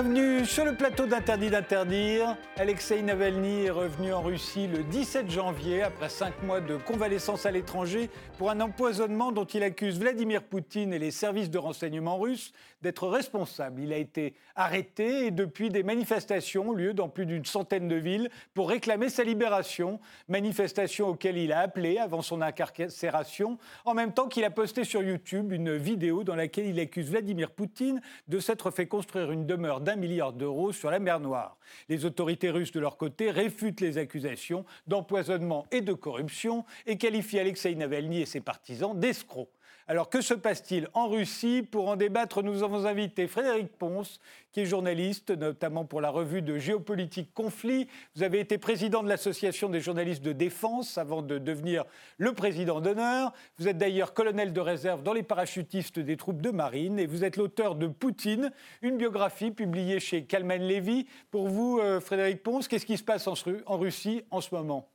Bienvenue sur le plateau d'Interdit d'interdire. Alexei Navalny est revenu en Russie le 17 janvier après cinq mois de convalescence à l'étranger pour un empoisonnement dont il accuse Vladimir Poutine et les services de renseignement russes d'être responsables. Il a été arrêté et depuis des manifestations ont lieu dans plus d'une centaine de villes pour réclamer sa libération. Manifestations auxquelles il a appelé avant son incarcération, en même temps qu'il a posté sur YouTube une vidéo dans laquelle il accuse Vladimir Poutine de s'être fait construire une demeure d'un milliard d'euros sur la mer Noire. Les autorités russes, de leur côté, réfutent les accusations d'empoisonnement et de corruption et qualifient Alexei Navalny et ses partisans d'escrocs. Alors que se passe-t-il en Russie? Pour en débattre, nous avons invité Frédéric Ponce, qui est journaliste, notamment pour la revue de géopolitique Conflit. Vous avez été président de l'Association des journalistes de défense avant de devenir le président d'honneur. Vous êtes d'ailleurs colonel de réserve dans les parachutistes des troupes de marine et vous êtes l'auteur de Poutine, une biographie publiée chez Kalman Levy. Pour vous, euh, Frédéric Ponce, qu'est-ce qui se passe en Russie en ce moment?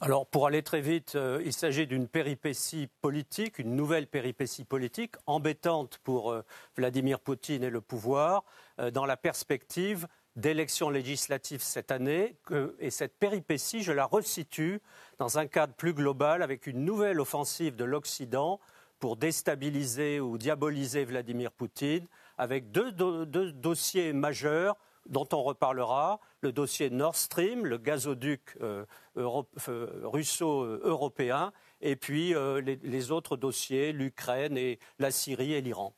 Alors, pour aller très vite, euh, il s'agit d'une péripétie politique, une nouvelle péripétie politique, embêtante pour euh, Vladimir Poutine et le pouvoir, euh, dans la perspective d'élections législatives cette année. et cette péripétie, je la resitue dans un cadre plus global avec une nouvelle offensive de l'Occident pour déstabiliser ou diaboliser Vladimir Poutine, avec deux dossiers majeurs dont on reparlera, le dossier Nord Stream, le gazoduc euh, euh, russo-européen, et puis euh, les, autres dossiers, l'Ukraine et la Syrie et l'Iran.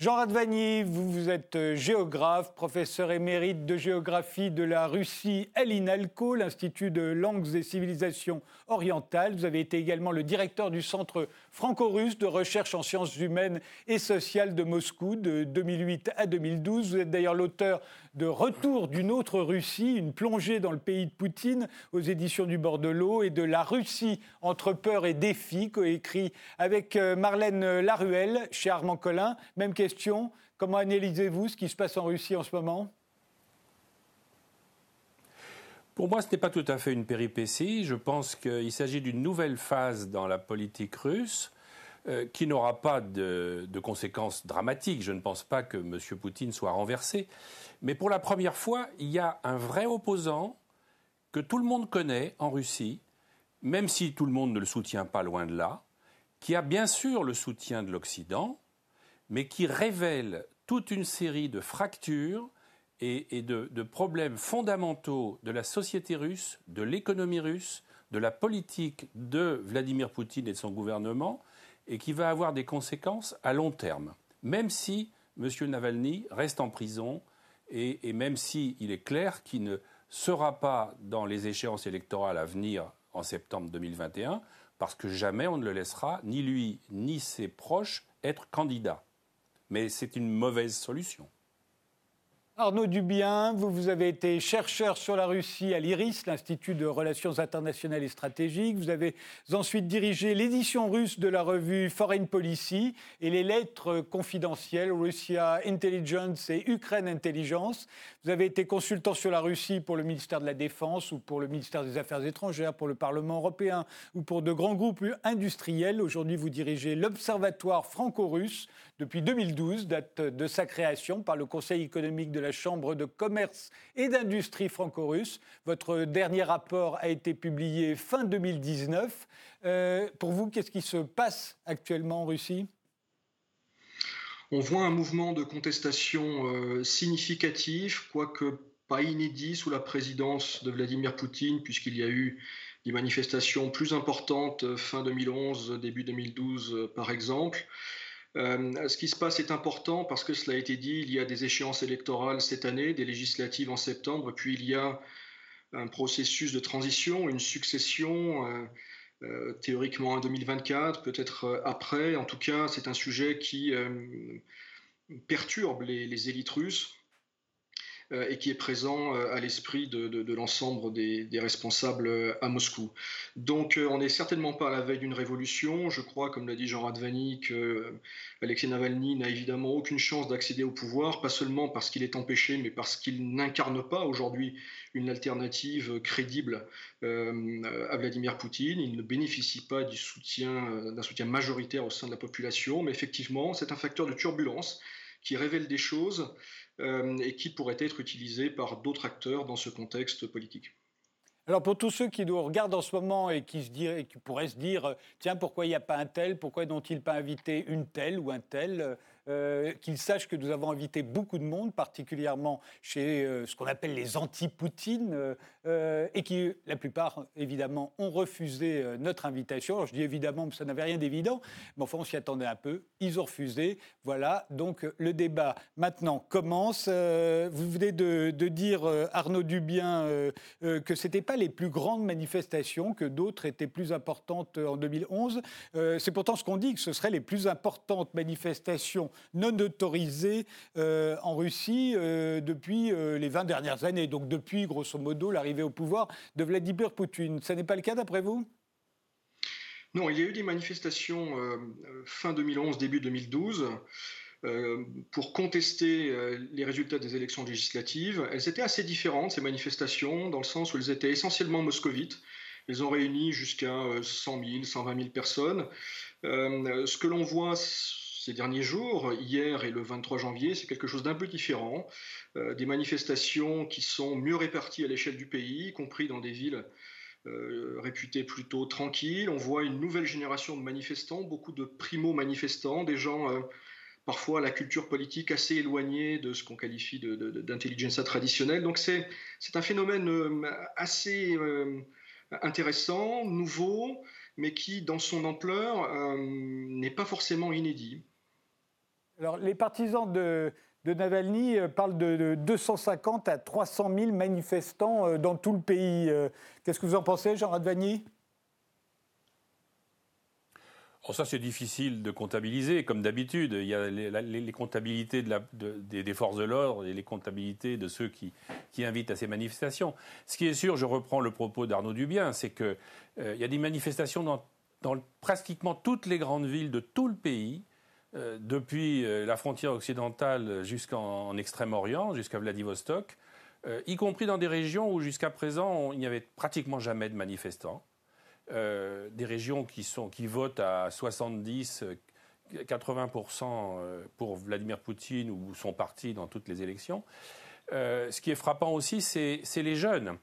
Jean Radvani, vous, êtes géographe, professeur émérite de géographie de la Russie à l'INALCO, l'Institut de langues et civilisations orientales. Vous avez été également le directeur du Centre franco-russe de recherche en sciences humaines et sociales de Moscou de 2008 à 2012. Vous êtes d'ailleurs l'auteur de Retour d'une autre Russie, une plongée dans le pays de Poutine aux éditions du bord de l'eau et de La Russie entre peur et défi, coécrit avec euh, Marlène Laruelle chez Armand Collin. Même question, comment analysez-vous ce qui se passe en Russie en ce moment? Pour moi, ce n'est pas tout à fait une péripétie. Je pense qu'il s'agit d'une nouvelle phase dans la politique russe euh, qui n'aura pas de, conséquences dramatiques. Je ne pense pas que M. Poutine soit renversé. Mais pour la première fois, il y a un vrai opposant que tout le monde connaît en Russie, même si tout le monde ne le soutient pas loin de là, qui a bien sûr le soutien de l'Occident, mais qui révèle toute une série de fractures et, de, problèmes fondamentaux de la société russe, de l'économie russe, de la politique de Vladimir Poutine et de son gouvernement, et qui va avoir des conséquences à long terme, même si M. Navalny reste en prison et, même s'il est clair qu'il ne sera pas dans les échéances électorales à venir en septembre 2021, parce que jamais on ne le laissera, ni lui ni ses proches, être candidats. Mais c'est une mauvaise solution. Arnaud Dubien, vous, vous avez été chercheur sur la Russie à l'IRIS, l'Institut de Relations internationales et stratégiques. Vous avez ensuite dirigé l'édition russe de la revue Foreign Policy et les lettres confidentielles Russia Intelligence et Ukraine Intelligence. Vous avez été consultant sur la Russie pour le ministère de la Défense ou pour le ministère des Affaires étrangères, pour le Parlement européen ou pour de grands groupes industriels. Aujourd'hui, vous dirigez l'Observatoire franco-russe depuis 2012, date de sa création par le Conseil économique de la Chambre de commerce et d'industrie franco-russe. Votre dernier rapport a été publié fin 2019. Euh, pour vous, qu'est-ce qui se passe actuellement en Russie? On voit un mouvement de contestation euh, significatif, quoique pas inédit sous la présidence de Vladimir Poutine, puisqu'il y a eu des manifestations plus importantes euh, fin 2011, début 2012 par exemple. Euh, ce qui se passe est important parce que cela a été dit, il y a des échéances électorales cette année, des législatives en septembre, puis il y a un processus de transition, une succession, euh, euh, théoriquement en 2024, peut-être après. En tout cas, c'est un sujet qui perturbe les, élites russes. Euh, et qui est présent euh, à l'esprit de, l'ensemble des, responsables euh, à Moscou. Donc on n'est certainement pas à la veille d'une révolution. Je crois, comme l'a dit Jean Radvani, que Alexei Navalny n'a évidemment aucune chance d'accéder au pouvoir, pas seulement parce qu'il est empêché, mais parce qu'il n'incarne pas aujourd'hui une alternative crédible à Vladimir Poutine. Il ne bénéficie pas d'un soutien majoritaire au sein de la population, mais effectivement, c'est un facteur de turbulence qui révèlent des choses et qui pourraient être utilisées par d'autres acteurs dans ce contexte politique. Alors pour tous ceux qui nous regardent en ce moment et qui, pourraient se dire, tiens, pourquoi il n'y a pas un tel, pourquoi n'ont-ils pas invité une telle ou un tel euh, qu'ils sachent que nous avons invité beaucoup de monde, particulièrement chez euh, ce qu'on appelle les anti-Poutine, euh, et qui, la plupart, évidemment, ont refusé notre invitation. Alors je dis évidemment, mais ça n'avait rien d'évident, mais enfin, on s'y attendait un peu. Ils ont refusé. Voilà, donc le débat maintenant commence. vous venez de, dire, Arnaud Dubien, que ce n'étaient pas les plus grandes manifestations, que d'autres étaient plus importantes en 2011. C'est pourtant ce qu'on dit, que ce seraient les plus importantes manifestations non autorisée euh, en Russie euh, depuis euh, les 20 dernières années, donc depuis grosso modo l'arrivée au pouvoir de Vladimir Poutine. Ce n'est pas le cas d'après vous? Non, il y a eu des manifestations fin 2011, début 2012. pour contester les résultats des élections législatives. Elles étaient assez différentes, ces manifestations, dans le sens où elles étaient essentiellement moscovites. Elles ont réuni jusqu'à 100 000, 120 000 personnes. ce que l'on voit ces derniers jours, hier et le 23 janvier, c'est quelque chose d'un peu différent. Euh, des manifestations qui sont mieux réparties à l'échelle du pays, y compris dans des villes euh, réputées plutôt tranquilles. On voit une nouvelle génération de manifestants, beaucoup de primo-manifestants, des gens euh, parfois à la culture politique assez éloignée de ce qu'on qualifie d'intelligence traditionnelle. Donc c'est un phénomène assez intéressant, nouveau, mais qui, dans son ampleur, n'est pas forcément inédit. Les partisans de, Navalny euh, parlent de, 250 à 300 000 manifestants euh, dans tout le pays. Euh, qu'est-ce que vous en pensez, Jean Radvani? Oh, ça, c'est difficile de comptabiliser, comme d'habitude. Il y a les, comptabilités des, forces de l'ordre et les comptabilités de ceux qui, invitent à ces manifestations. Ce qui est sûr, je reprends le propos d'Arnaud Dubien, c'est qu'il y a des manifestations dans, pratiquement toutes les grandes villes de tout le pays euh, depuis euh, la frontière occidentale jusqu'en Extrême-Orient, jusqu'à Vladivostok, euh, y compris dans des régions où jusqu'à présent il n'y avait pratiquement jamais de manifestants. des régions qui, sont, qui votent à 70, 80% pour Vladimir Poutine ou son parti dans toutes les élections. ce qui est frappant aussi, c'est les jeunes.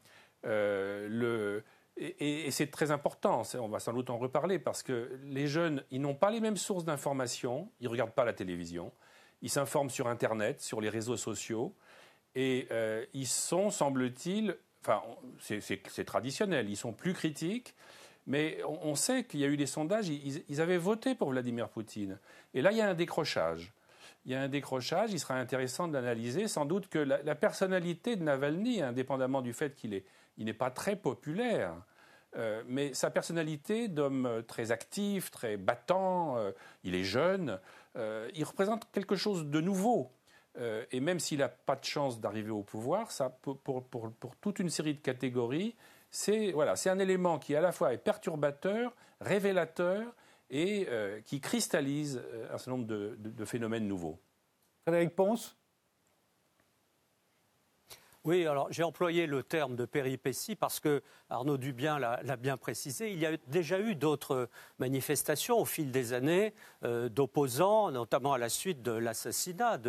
Et, c'est très important, on va sans doute en reparler, parce que les jeunes, ils n'ont pas les mêmes sources d'information, ils ne regardent pas la télévision, ils s'informent sur Internet, sur les réseaux sociaux, et euh, ils sont, semble-t-il, enfin, c'est traditionnel, ils sont plus critiques, mais on, sait qu'il y a eu des sondages, ils, avaient voté pour Vladimir Poutine. Et là, il y a un décrochage. Il y a un décrochage, il sera intéressant d'analyser sans doute que la, la personnalité de Navalny, indépendamment du fait qu'il est il n'est pas très populaire. Euh, mais sa personnalité d'homme très actif, très battant, euh, il est jeune, euh, il représente quelque chose de nouveau. et même s'il n'a pas de chance d'arriver au pouvoir, ça, pour, pour, toute une série de catégories, c'est voilà, un élément qui à la fois est perturbateur, révélateur et qui cristallise un certain nombre de, de phénomènes nouveaux. Frédéric Ponce? Oui, alors j'ai employé le terme de péripétie parce que Arnaud Dubien l'a bien précisé. Il y a déjà eu d'autres manifestations au fil des années euh, d'opposants, notamment à la suite de l'assassinat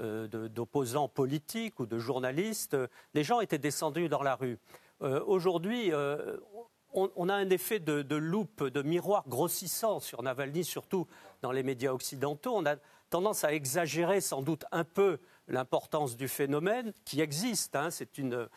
euh, d'opposants politiques ou de journalistes. Les gens étaient descendus dans la rue. Euh, aujourd'hui, on, a un effet de, de, loupe, de miroir grossissant sur Navalny, surtout dans les médias occidentaux. On a tendance à exagérer sans doute un peu l'importance du phénomène qui existe. Hein. c'est une,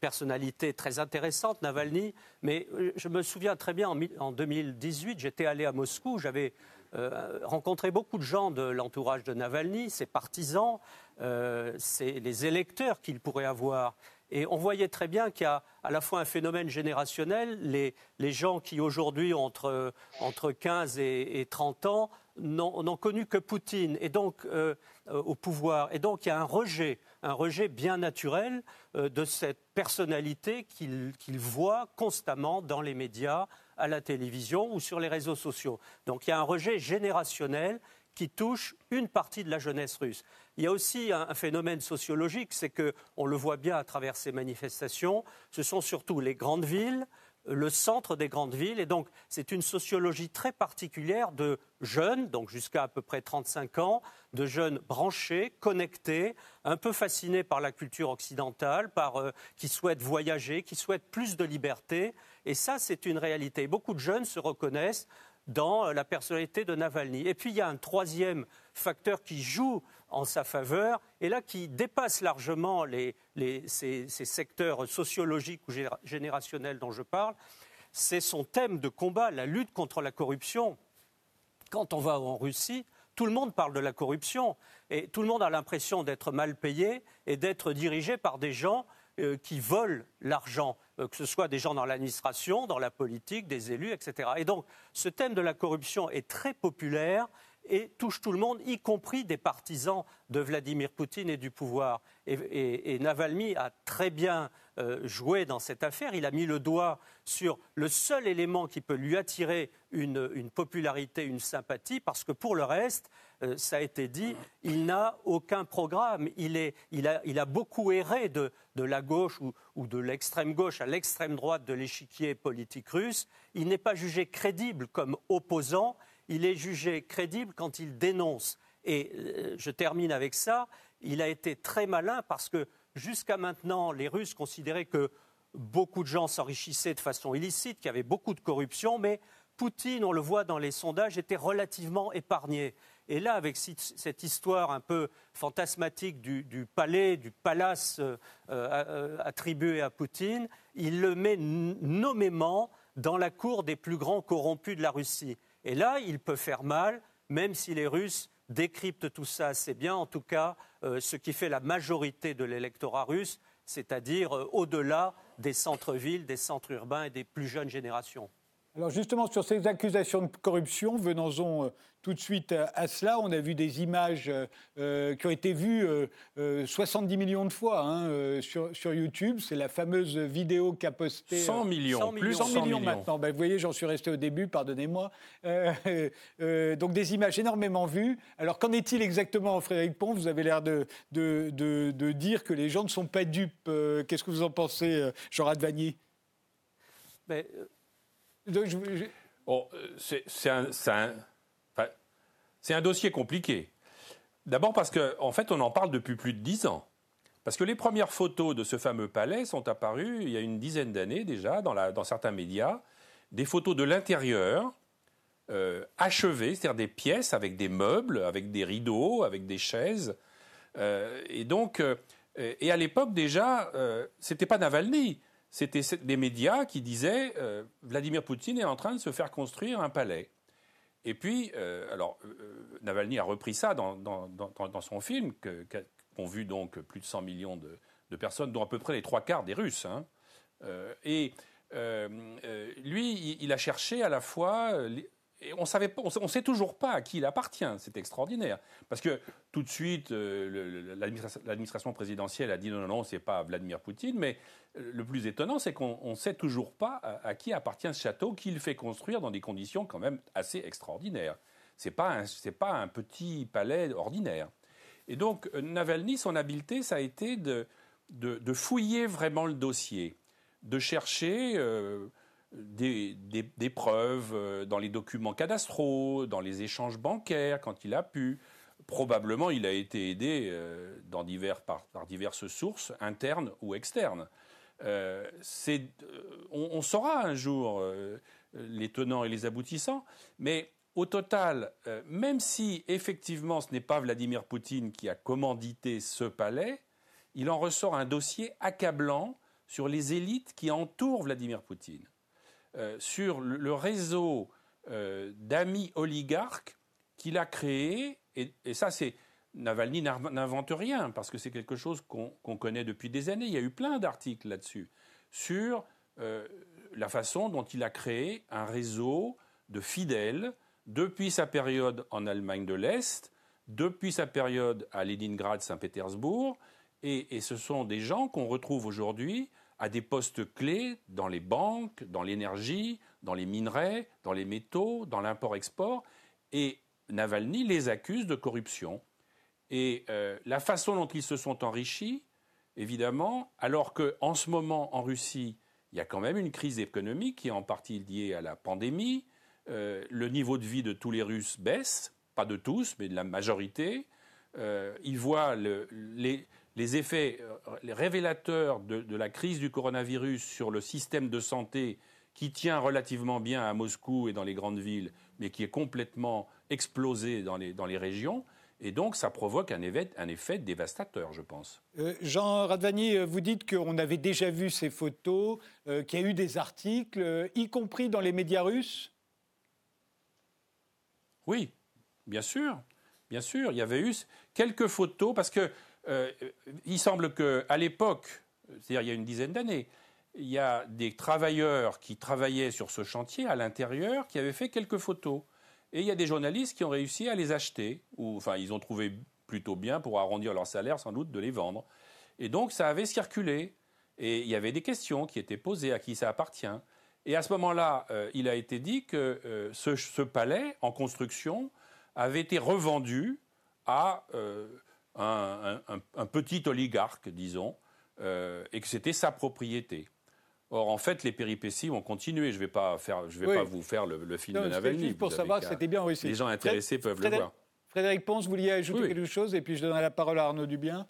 personnalité très intéressante, Navalny. Mais euh, je me souviens très bien, en, 2018, j'étais allé à Moscou, j'avais euh, rencontré beaucoup de gens de l'entourage de Navalny, ses partisans, euh, les électeurs qu'il pourrait avoir. Et on voyait très bien qu'il y a à la fois un phénomène générationnel, les, gens qui aujourd'hui ont entre, entre 15 et, et 30 ans n'ont connu que Poutine et donc euh, au pouvoir. Et donc il y a un rejet, un rejet bien naturel euh, de cette personnalité qu'ils voient constamment dans les médias, à la télévision ou sur les réseaux sociaux. Donc il y a un rejet générationnel qui touche une partie de la jeunesse russe. Il y a aussi un, phénomène sociologique, c'est que on le voit bien à travers ces manifestations. Ce sont surtout les grandes villes, le centre des grandes villes. Et donc, c'est une sociologie très particulière de jeunes, donc jusqu'à à peu près 35 ans, de jeunes branchés, connectés, un peu fascinés par la culture occidentale, par, euh, qui souhaitent voyager, qui souhaitent plus de liberté. Et ça, c'est une réalité. Beaucoup de jeunes se reconnaissent dans la personnalité de Navalny. Et puis, il y a un troisième facteur qui joue en sa faveur, et là qui dépasse largement ces, secteurs sociologiques ou générationnels dont je parle, c'est son thème de combat, la lutte contre la corruption. Quand on va en Russie, tout le monde parle de la corruption et tout le monde a l'impression d'être mal payé et d'être dirigé par des gens euh, qui volent l'argent, euh, que ce soit des gens dans l'administration, dans la politique, des élus, etc. Et donc, ce thème de la corruption est très populaire et touche tout le monde, y compris des partisans de Vladimir Poutine et du pouvoir. Et, Navalny a très bien euh, joué dans cette affaire. Il a mis le doigt sur le seul élément qui peut lui attirer une, popularité, une sympathie, parce que pour le reste, euh, ça a été dit, il n'a aucun programme. Il, a, beaucoup erré de, la gauche ou de l'extrême gauche à l'extrême droite de l'échiquier politique russe. Il n'est pas jugé crédible comme opposant il est jugé crédible quand il dénonce. Et euh, je termine avec ça, il a été très malin parce que jusqu'à maintenant, les Russes considéraient que beaucoup de gens s'enrichissaient de façon illicite, qu'il y avait beaucoup de corruption, mais Poutine, on le voit dans les sondages, était relativement épargné. Et là, avec cette histoire un peu fantasmatique du, palais, du palace euh, euh, attribué à Poutine, il le met nommément dans la cour des plus grands corrompus de la Russie. Et là, il peut faire mal, même si les Russes décryptent tout ça assez bien. En tout cas, euh, ce qui fait la majorité de l'électorat russe, c'est-à-dire euh, au-delà des centres-villes, des centres urbains et des plus jeunes générations. Alors justement, sur ces accusations de corruption, venons-en euh, tout de suite à, cela. On a vu des images euh, euh, qui ont été vues 70 millions de fois hein, sur, sur, YouTube. C'est la fameuse vidéo qu'a postée... 100 millions, plus 100 millions, maintenant. Ben, vous voyez, j'en suis resté au début, pardonnez-moi. donc des images énormément vues. Alors qu'en est-il exactement, Frédéric Pont? Vous avez l'air de, de, de, dire que les gens ne sont pas dupes. Qu'est-ce que vous en pensez, Jean Radvanier c'est un, dossier compliqué. D'abord parce qu'en en fait, on en parle depuis plus de dix ans. Parce que les premières photos de ce fameux palais sont apparues il y a une dizaine d'années déjà dans, certains médias. Des photos de l'intérieur, euh, achevées, c'est-à-dire des pièces avec des meubles, avec des rideaux, avec des chaises. Euh, et donc, euh, et à l'époque déjà, c'était pas Navalny c'était des médias qui disaient euh, Vladimir Poutine est en train de se faire construire un palais. Et puis, euh, alors, euh, Navalny a repris ça dans, son film, qu'ont vu donc plus de 100 millions de, personnes, dont à peu près les trois quarts des Russes. Hein. et lui, il, a cherché à la fois on ne sait toujours pas à qui il appartient. C'est extraordinaire. Parce que tout de suite, euh, l'administration présidentielle a dit non, non, non, c'est pas Vladimir Poutine. Mais euh, le plus étonnant, c'est qu'on ne sait toujours pas à, qui appartient ce château qu'il fait construire dans des conditions quand même assez extraordinaires. Ce n'est pas, pas, un petit palais ordinaire. Et donc, euh, Navalny, son habileté, ça a été de, de, fouiller vraiment le dossier, de chercher des, preuves euh, dans les documents cadastraux, dans les échanges bancaires quand il a pu. Probablement, il a été aidé euh, dans divers, par, diverses sources, internes ou externes. Euh, on, on, saura un jour les tenants et les aboutissants, mais au total, même si effectivement ce n'est pas Vladimir Poutine qui a commandité ce palais, il en ressort un dossier accablant sur les élites qui entourent Vladimir Poutine. Euh, sur le réseau euh, d'amis oligarques qu'il a créé, et, ça c'est... Navalny n'invente rien, parce que c'est quelque chose qu'on connaît depuis des années. Il y a eu plein d'articles là-dessus, sur euh, la façon dont il a créé un réseau de fidèles depuis sa période en Allemagne de l'Est, depuis sa période à Leningrad, Saint-Pétersbourg, et, ce sont des gens qu'on retrouve aujourd'hui à des postes clés dans les banques, dans l'énergie, dans les minerais, dans les métaux, dans l'import-export. Et Navalny les accuse de corruption. Et euh, la façon dont ils se sont enrichis, évidemment, alors qu'en ce moment, en Russie, il y a quand même une crise économique qui est en partie liée à la pandémie. Euh, le niveau de vie de tous les Russes baisse, pas de tous, mais de la majorité. Euh, ils voient les, effets les révélateurs de, la crise du coronavirus sur le système de santé qui tient relativement bien à Moscou et dans les grandes villes, mais qui est complètement explosé dans les, dans les régions. Et donc, ça provoque un, un effet dévastateur, je pense. Euh, Jean Radvani, vous dites qu'on avait déjà vu ces photos, qu'il y a eu des articles, y compris dans les médias russes? Oui, bien sûr, bien sûr. Il y avait eu quelques photos parce que euh, il semble qu'à l'époque, c'est-à-dire il y a une dizaine d'années, il y a des travailleurs qui travaillaient sur ce chantier à l'intérieur qui avaient fait quelques photos. Et il y a des journalistes qui ont réussi à les acheter, ou enfin ils ont trouvé plutôt bien pour arrondir leur salaire sans doute de les vendre. Et donc ça avait circulé. Et il y avait des questions qui étaient posées à qui ça appartient. Et à ce moment-là, euh, il a été dit que euh, ce, palais en construction avait été revendu à un, petit oligarque, disons, et que c'était sa propriété. Or, en fait, les péripéties vont continuer. Je ne vais pas, faire, je vais pas vous faire le, film de Navalny. Pour savoir que c'était bien réussi. Les gens intéressés peuvent le voir. Frédéric Ponce, vous vouliez ajouter quelque chose et puis je donnerai la parole à Arnaud Dubien.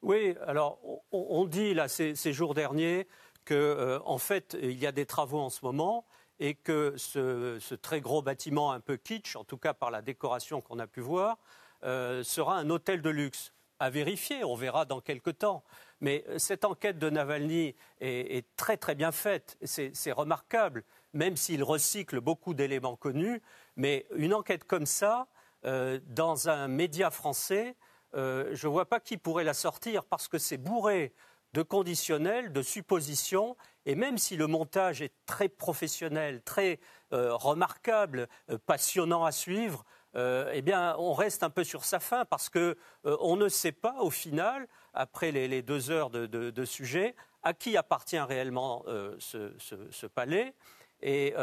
Oui, alors on, dit là ces, ces jours derniers qu'en euh, en fait, il y a des travaux en ce moment et que ce, très gros bâtiment un peu kitsch, en tout cas par la décoration qu'on a pu voir, euh, sera un hôtel de luxe. À vérifier, on verra dans quelques temps. Mais euh, cette enquête de Navalny est, très très bien faite. C'est remarquable, même s'il recycle beaucoup d'éléments connus. Mais une enquête comme ça, dans un média français, je ne vois pas qui pourrait la sortir parce que c'est bourré de conditionnel, de suppositions, et même si le montage est très professionnel, très euh, remarquable, euh, passionnant à suivre, euh, eh bien, on reste un peu sur sa fin parce que on ne sait pas au final, après les, deux heures de, sujet, à qui appartient réellement ce, palais. Et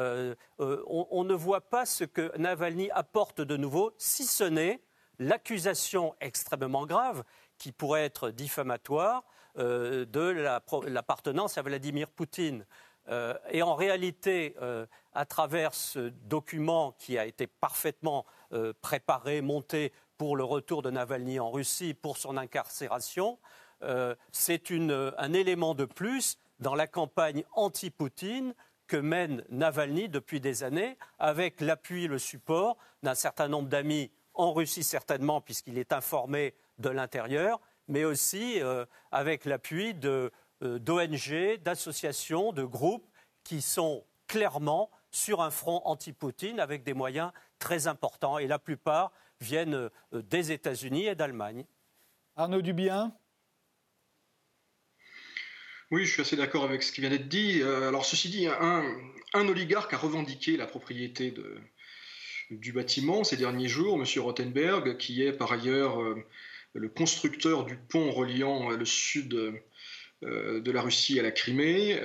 on, ne voit pas ce que Navalny apporte de nouveau, si ce n'est l'accusation extrêmement grave qui pourrait être diffamatoire euh, de l'appartenance à Vladimir Poutine. Euh, et en réalité, euh, à travers ce document qui a été parfaitement préparé, monté pour le retour de Navalny en Russie, pour son incarcération, c'est un élément de plus dans la campagne anti-Poutine que mène Navalny depuis des années, avec l'appui et le support d'un certain nombre d'amis en Russie certainement, puisqu'il est informé de l'intérieur, mais aussi euh, avec l'appui euh, d'ONG, d'associations, de groupes qui sont clairement sur un front anti-Poutine avec des moyens très importants. Et la plupart viennent euh, des États-Unis et d'Allemagne. Arnaud Dubien oui, je suis assez d'accord avec ce qui vient d'être dit. Alors, ceci dit, un, oligarque a revendiqué la propriété du bâtiment ces derniers jours, M. Rothenberg, qui est par ailleurs le constructeur du pont reliant euh, le sud euh, de la Russie à la Crimée.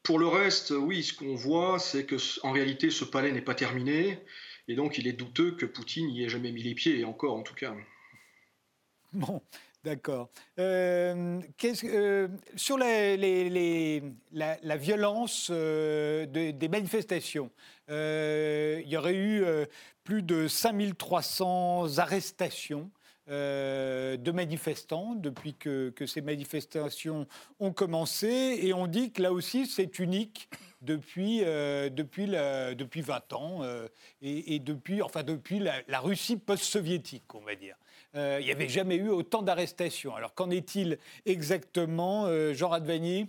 Euh, pour le reste, oui, ce qu'on voit, c'est que en réalité, ce palais n'est pas terminé, et donc il est douteux que Poutine y ait jamais mis les pieds, et encore en tout cas. Bon, d'accord. sur les, la, violence des manifestations, il y aurait eu plus de 5300 arrestations. Euh, de manifestants depuis que, ces manifestations ont commencé. Et on dit que là aussi, c'est unique depuis, euh, depuis, depuis 20 ans euh, et, depuis, enfin, depuis la, Russie post-soviétique, on va dire. il n'y avait jamais eu autant d'arrestations. Alors qu'en est-il exactement, Jean Radvani?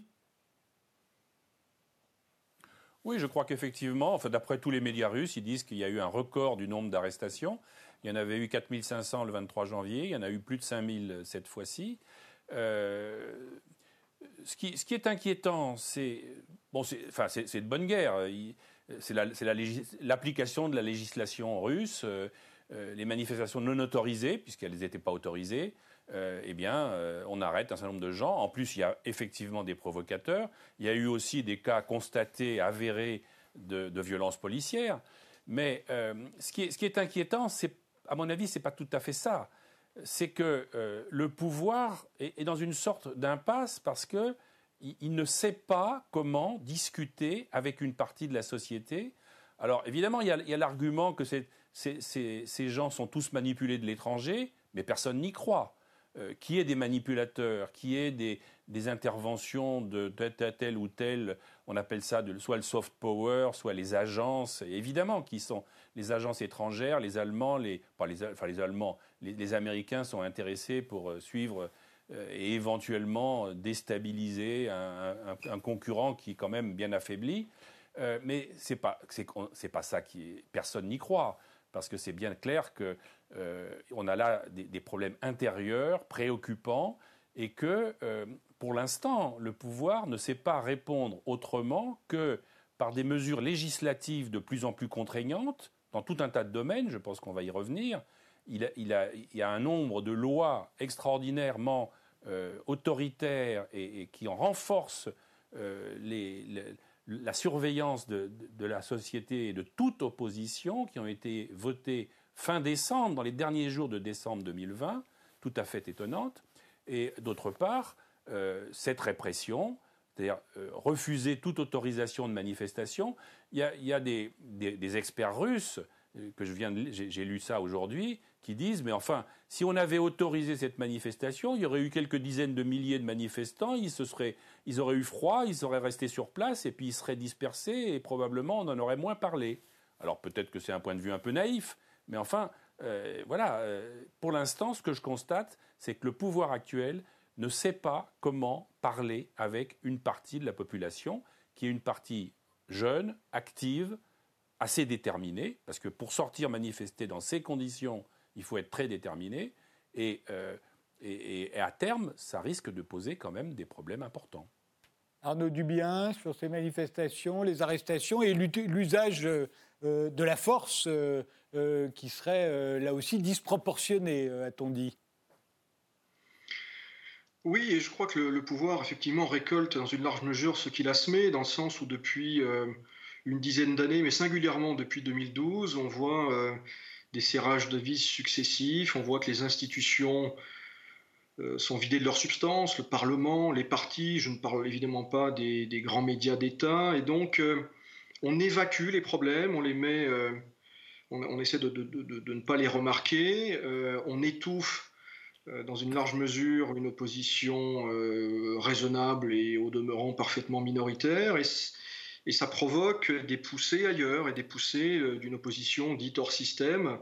Oui, je crois qu'effectivement, enfin, d'après tous les médias russes, ils disent qu'il y a eu un record du nombre d'arrestations. Il y en avait eu 4500 le 23 janvier, il y en a eu plus de 5000 cette fois-ci. Euh, ce, qui, est inquiétant, c'est bon, enfin, de bonne guerre. C'est l'application de la législation russe. Euh, euh, les manifestations non autorisées, puisqu'elles n'étaient pas autorisées, eh bien, on arrête un certain nombre de gens. En plus, il y a effectivement des provocateurs. Il y a eu aussi des cas constatés, avérés de, de violences policières. Mais ce qui, est, ce, qui est, inquiétant, c'est à mon avis, ce n'est pas tout à fait ça. C'est que euh, le pouvoir est, dans une sorte d'impasse parce que il, ne sait pas comment discuter avec une partie de la société. Alors évidemment, il y a, l'argument que ces gens sont tous manipulés de l'étranger, mais personne n'y croit. Euh, qui est des manipulateurs, qui est des, interventions de tel, ou tel, on appelle ça soit le soft power, soit les agences, évidemment, qui sont les agences étrangères, les Allemands, les, enfin les Allemands, les, Américains sont intéressés pour euh, suivre euh, et éventuellement déstabiliser un, concurrent qui est quand même bien affaibli. mais c'est pas, c'est pas ça qui personne n'y croit parce que c'est bien clair que euh, on a là des, problèmes intérieurs préoccupants et que, euh, pour l'instant, le pouvoir ne sait pas répondre autrement que par des mesures législatives de plus en plus contraignantes dans tout un tas de domaines, je pense qu'on va y revenir. Il, y a un nombre de lois extraordinairement euh, autoritaires et, qui en renforcent la surveillance de, de, la société et de toute opposition qui ont été votées fin décembre, dans les derniers jours de décembre 2020, tout à fait étonnante. Et d'autre part, euh, cette répression, c'est-à-dire euh, refuser toute autorisation de manifestation, il y a, des, experts russes euh, que je viens j'ai lu ça aujourd'hui, qui disent mais enfin, si on avait autorisé cette manifestation, il y aurait eu quelques dizaines de milliers de manifestants, ils se seraient, ils auraient eu froid, ils auraient resté sur place et puis ils seraient dispersés et probablement on en aurait moins parlé. Alors peut-être que c'est un point de vue un peu naïf, mais enfin, euh, voilà, pour l'instant, ce que je constate, c'est que le pouvoir actuel ne sait pas comment parler avec une partie de la population, qui est une partie jeune, active, assez déterminée, parce que pour sortir manifester dans ces conditions, il faut être très déterminé, et, euh, à terme, ça risque de poser quand même des problèmes importants. Arnaud Dubien, sur ces manifestations, les arrestations et l'usage de la force euh, qui serait euh, là aussi disproportionné, euh, a-t-on dit? Oui, et je crois que le, pouvoir, effectivement, récolte dans une large mesure ce qu'il a semé, dans le sens où depuis une dizaine d'années, mais singulièrement depuis 2012, on voit des serrages de vis successifs, on voit que les institutions sont vidées de leur substance, le Parlement, les partis, je ne parle évidemment pas des, grands médias d'État, et donc on évacue les problèmes, on les met on, essaie de, ne pas les remarquer, euh, on étouffe euh, dans une large mesure une opposition euh, raisonnable et au demeurant parfaitement minoritaire, et, ça provoque des poussées ailleurs et des poussées d'une opposition dite hors système,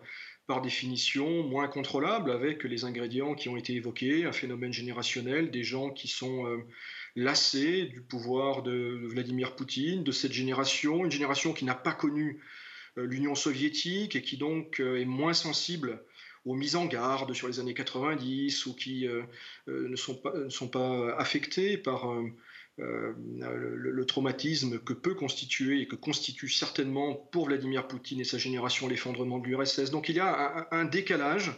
par définition moins contrôlable, avec les ingrédients qui ont été évoqués, un phénomène générationnel, des gens qui sont lassés du pouvoir de Vladimir Poutine, de cette génération, une génération qui n'a pas connu euh, l'Union soviétique et qui donc euh, est moins sensible aux mises en garde sur les années 90 ou qui euh, ne, sont pas, ne affectés par le, traumatisme que peut constituer et que constitue certainement pour Vladimir Poutine et sa génération l'effondrement de l'URSS. Donc il y a un, décalage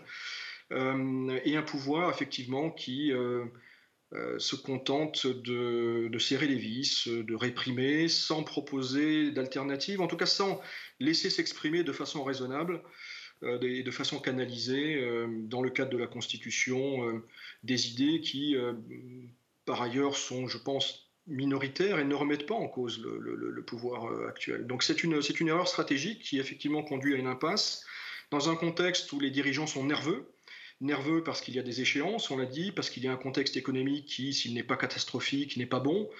et un pouvoir effectivement qui se contente de, serrer les vis, de réprimer sans proposer d'alternative, en tout cas sans laisser s'exprimer de façon raisonnable euh, et de façon canalisée euh, dans le cadre de la Constitution euh, des idées qui, par ailleurs, sont, je pense, minoritaires et ne remettent pas en cause le, pouvoir actuel. Donc c'est une, une erreur stratégique qui effectivement conduit à une impasse dans un contexte où les dirigeants sont nerveux, nerveux parce qu'il y a des échéances, on l'a dit, parce qu'il y a un contexte économique qui, s'il n'est pas catastrophique, n'est pas bon, euh,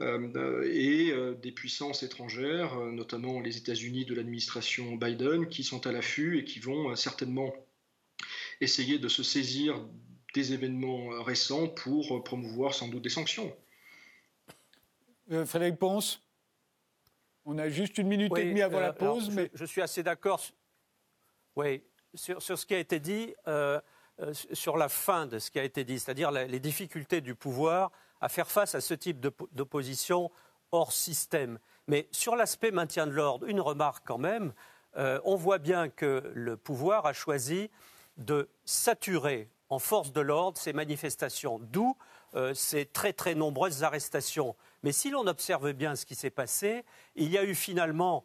et euh, des puissances étrangères, euh, notamment les États-Unis de l'administration Biden, qui sont à l'affût et qui vont certainement essayer de se saisir des événements récents pour promouvoir sans doute des sanctions. Frédéric Ponce on a juste une minute et demie avant la pause. mais... Je, suis assez d'accord oui, sur, sur, ce qui a été dit. Euh, sur la fin de ce qui a été dit, c'est-à-dire les difficultés du pouvoir à faire face à ce type d'opposition hors système. Mais sur l'aspect maintien de l'ordre, une remarque quand même, euh, on voit bien que le pouvoir a choisi de saturer en force de l'ordre ces manifestations, d'où euh, ces très très nombreuses arrestations. Mais si l'on observe bien ce qui s'est passé, il y a eu finalement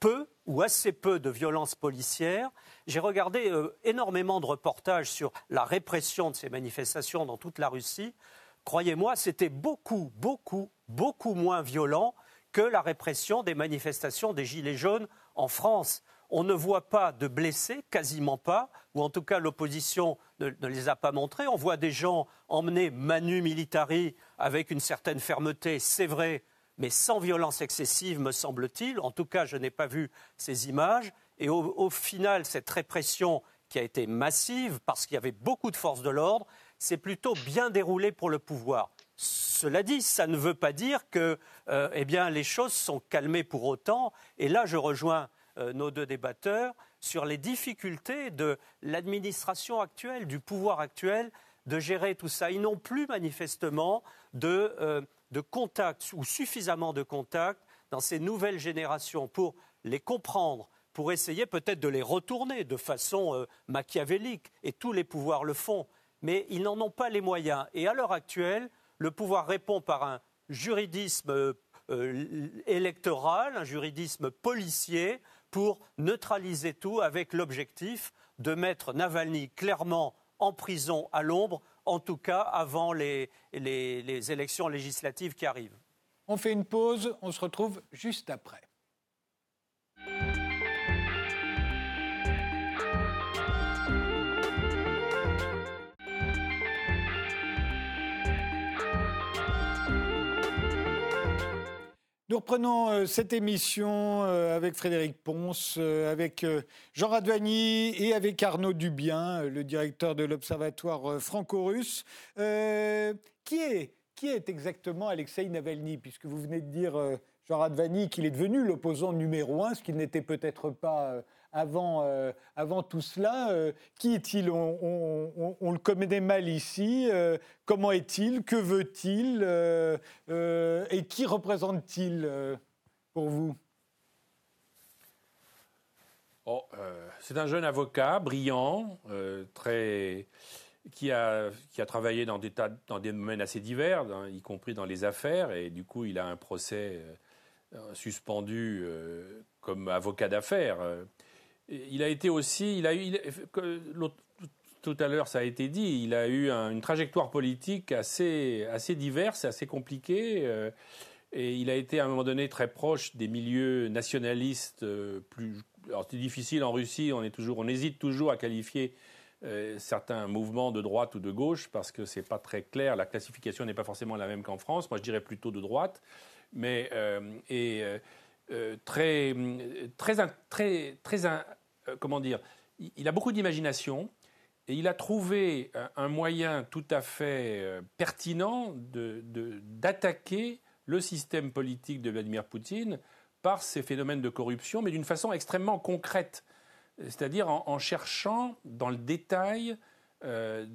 peu ou assez peu de violences policières. J'ai regardé euh, énormément de reportages sur la répression de ces manifestations dans toute la Russie. Croyez-moi, c'était beaucoup, beaucoup, beaucoup moins violent que la répression des manifestations des Gilets jaunes en France. On ne voit pas de blessés, quasiment pas, ou en tout cas l'opposition ne, les a pas montrés. On voit des gens emmenés manu militari avec une certaine fermeté, c'est vrai, mais sans violence excessive, me semble-t-il. En tout cas, je n'ai pas vu ces images. Et au, final, cette répression qui a été massive, parce qu'il y avait beaucoup de forces de l'ordre, s'est plutôt bien déroulée pour le pouvoir. Cela dit, ça ne veut pas dire que euh, eh les choses sont calmées pour autant. Et là, je rejoins euh, nos deux débatteurs sur les difficultés de l'administration actuelle, du pouvoir actuel, de gérer tout ça. Ils n'ont plus manifestement de, euh, contacts ou suffisamment de contacts dans ces nouvelles générations pour les comprendre, pour essayer peut-être de les retourner de façon machiavélique. Et tous les pouvoirs le font. Mais ils n'en ont pas les moyens. Et à l'heure actuelle, le pouvoir répond par un juridisme électoral, un juridisme policier, pour neutraliser tout avec l'objectif de mettre Navalny clairement en prison à l'ombre, en tout cas avant les, les élections législatives qui arrivent. On fait une pause, on se retrouve juste après. Nous reprenons euh, cette émission euh, avec Frédéric Ponce, euh, avec Jean Radvani et avec Arnaud Dubien, le directeur de l'Observatoire franco-russe. qui, est, exactement Alexei Navalny? Puisque vous venez de dire, Jean Radvani, qu'il est devenu l'opposant numéro un, ce qu'il n'était peut-être pas avant, euh, avant tout cela. Euh, qui est-il? On, le connaît mal ici. Euh, comment est-il? Que veut-il? Et qui représente-t-il pour vous? Oh, C'est un jeune avocat brillant, très qui a, qui a travaillé dans des, dans des domaines assez divers, y compris dans les affaires, et du coup, il a un procès suspendu comme avocat d'affaires il a été aussi, il a eu, tout à l'heure ça a été dit, il a eu une trajectoire politique assez, assez diverse, assez compliquée. Euh, et il a été à un moment donné très proche des milieux nationalistes euh, plus. Alors c'est difficile en Russie, on est toujours, on hésite toujours à qualifier euh, certains mouvements de droite ou de gauche parce que c'est pas très clair. La classification n'est pas forcément la même qu'en France. Moi, je dirais plutôt de droite, mais et très très très très euh, comment dire, il a beaucoup d'imagination et il a trouvé un moyen tout à fait euh, pertinent d'attaquer le système politique de Vladimir Poutine par ces phénomènes de corruption, mais d'une façon extrêmement concrète, c'est-à-dire en, cherchant dans le détail, euh,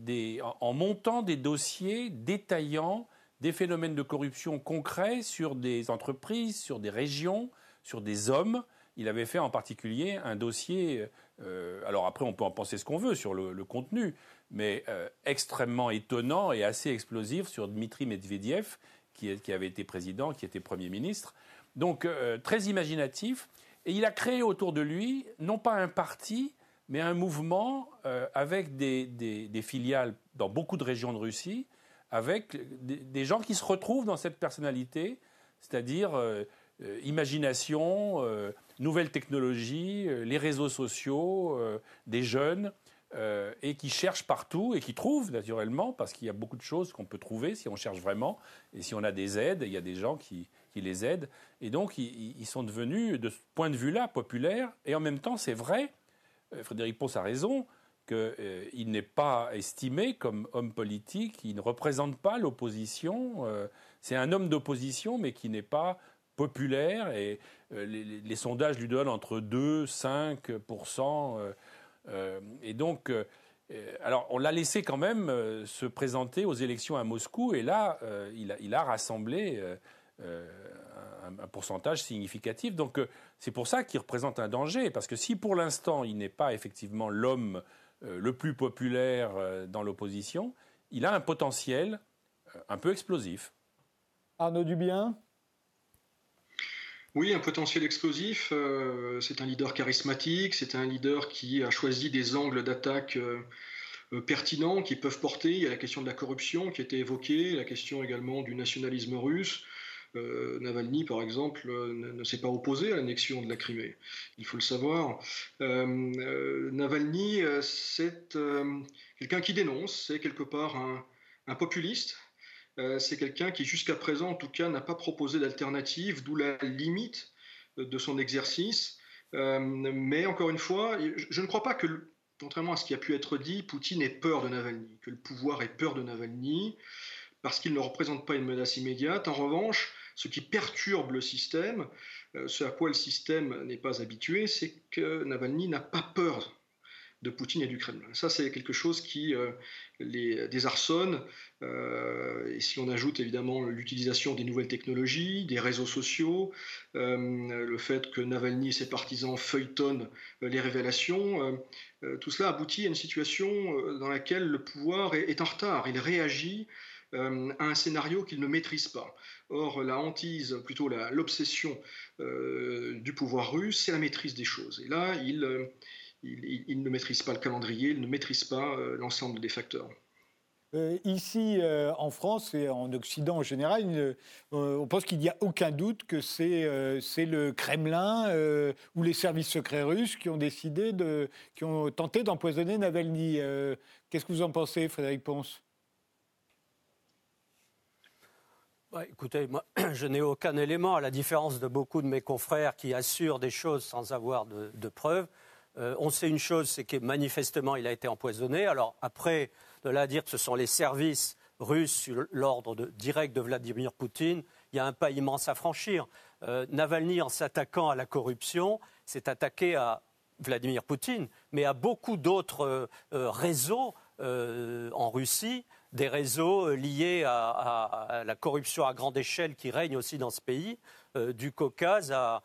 en, montant des dossiers détaillant des phénomènes de corruption concrets sur des entreprises, sur des régions, sur des hommes, il avait fait en particulier un dossier, euh, alors après on peut en penser ce qu'on veut sur le, contenu, mais euh, extrêmement étonnant et assez explosif sur Dmitri Medvedev, qui, avait été président, qui était Premier ministre. Donc euh, très imaginatif. Et il a créé autour de lui, non pas un parti, mais un mouvement avec des, filiales dans beaucoup de régions de Russie, avec des gens qui se retrouvent dans cette personnalité, c'est-à-dire imagination, nouvelles technologies, euh, les réseaux sociaux, euh, des jeunes, euh, et qui cherchent partout et qui trouvent naturellement, parce qu'il y a beaucoup de choses qu'on peut trouver si on cherche vraiment, et si on a des aides, il y a des gens qui, les aident, et donc ils, sont devenus, de ce point de vue-là, populaires, et en même temps, c'est vrai, Frédéric Ponce a raison, qu'il n'est pas estimé comme homme politique, il ne représente pas l'opposition, c'est un homme d'opposition, mais qui n'est pas populaire et euh, les, sondages lui donnent entre 2 5% euh, euh, et donc alors on l'a laissé quand même se présenter aux élections à Moscou et là il a, rassemblé un, pourcentage significatif donc c'est pour ça qu'il représente un danger parce que si pour l'instant il n'est pas effectivement l'homme le plus populaire dans l'opposition il a un potentiel un peu explosif. Arnaud Dubien? Oui, un potentiel explosif. Euh, c'est un leader charismatique, c'est un leader qui a choisi des angles d'attaque euh, pertinents qui peuvent porter. Il y a la question de la corruption qui a été évoquée, la question également du nationalisme russe. Navalny, par exemple, ne, s'est pas opposé à l'annexion de la Crimée. Il faut le savoir. Navalny, c'est quelqu'un qui dénonce, c'est quelque part un populiste, euh, c'est quelqu'un qui, jusqu'à présent, en tout cas, n'a pas proposé d'alternative, d'où la limite de son exercice. Euh, mais encore une fois, je ne crois pas que, contrairement à ce qui a pu être dit, Poutine ait peur de Navalny, que le pouvoir ait peur de Navalny, parce qu'il ne représente pas une menace immédiate. En revanche, ce qui perturbe le système, euh, ce à quoi le système n'est pas habitué, c'est que Navalny n'a pas peur de Poutine et du Kremlin. Ça, c'est quelque chose qui euh, les désarçonne. Euh, et si on ajoute évidemment l'utilisation des nouvelles technologies, des réseaux sociaux, euh, le fait que Navalny et ses partisans feuilletonnent les révélations, tout cela aboutit à une situation dans laquelle le pouvoir est, en retard. Il réagit à un scénario qu'il ne maîtrise pas. Or, la hantise, plutôt l'obsession du pouvoir russe, c'est la maîtrise des choses. Et là, il, il, ne maîtrise pas le calendrier, il ne maîtrise pas euh, l'ensemble des facteurs. Euh, ici, euh, en France et en Occident en général, on pense qu'il n'y a aucun doute que c'est le Kremlin ou les services secrets russes qui ont décidé, de, qui ont tenté d'empoisonner Navalny. Qu'est-ce que vous en pensez, Frédéric Ponce? Écoutez, moi, je n'ai aucun élément, à la différence de beaucoup de mes confrères qui assurent des choses sans avoir de preuves. Euh, on sait une chose, c'est que manifestement, il a été empoisonné. Alors après, de là à dire que ce sont les services russes sur l'ordre direct de Vladimir Poutine, il y a un pas immense à franchir. Euh, Navalny, en s'attaquant à la corruption, s'est attaqué à Vladimir Poutine, mais à beaucoup d'autres euh, réseaux en Russie, des réseaux liés à, la corruption à grande échelle qui règne aussi dans ce pays, du Caucase à,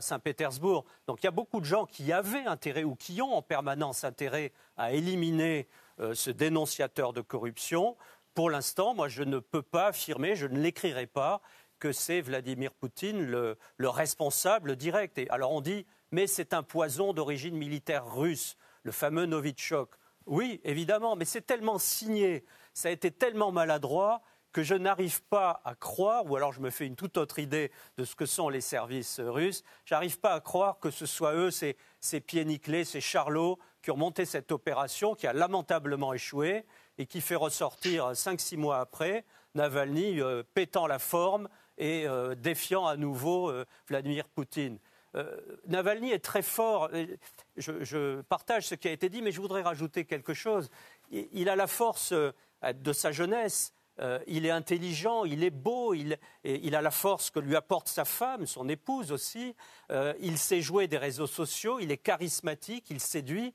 Saint-Pétersbourg. Donc il y a beaucoup de gens qui avaient intérêt ou qui ont en permanence intérêt à éliminer euh, ce dénonciateur de corruption. Pour l'instant, moi, je ne peux pas affirmer, je ne l'écrirai pas, que c'est Vladimir Poutine le, responsable direct. Et alors on dit, mais c'est un poison d'origine militaire russe, le fameux Novichok. Oui, évidemment, mais c'est tellement signé, ça a été tellement maladroit que je n'arrive pas à croire, ou alors je me fais une toute autre idée de ce que sont les services russes, j'arrive pas à croire que ce soit eux, ces, pieds nickelés, ces charlots, qui ont monté cette opération qui a lamentablement échoué et qui fait ressortir cinq, six mois après Navalny euh, pétant la forme et euh, défiant à nouveau euh, Vladimir Poutine. Navalny est très fort. Je, partage ce qui a été dit, mais je voudrais rajouter quelque chose. Il a la force de sa jeunesse euh, il est intelligent, il est beau, il, a la force que lui apporte sa femme, son épouse aussi. Euh, il sait jouer des réseaux sociaux, il est charismatique, il séduit.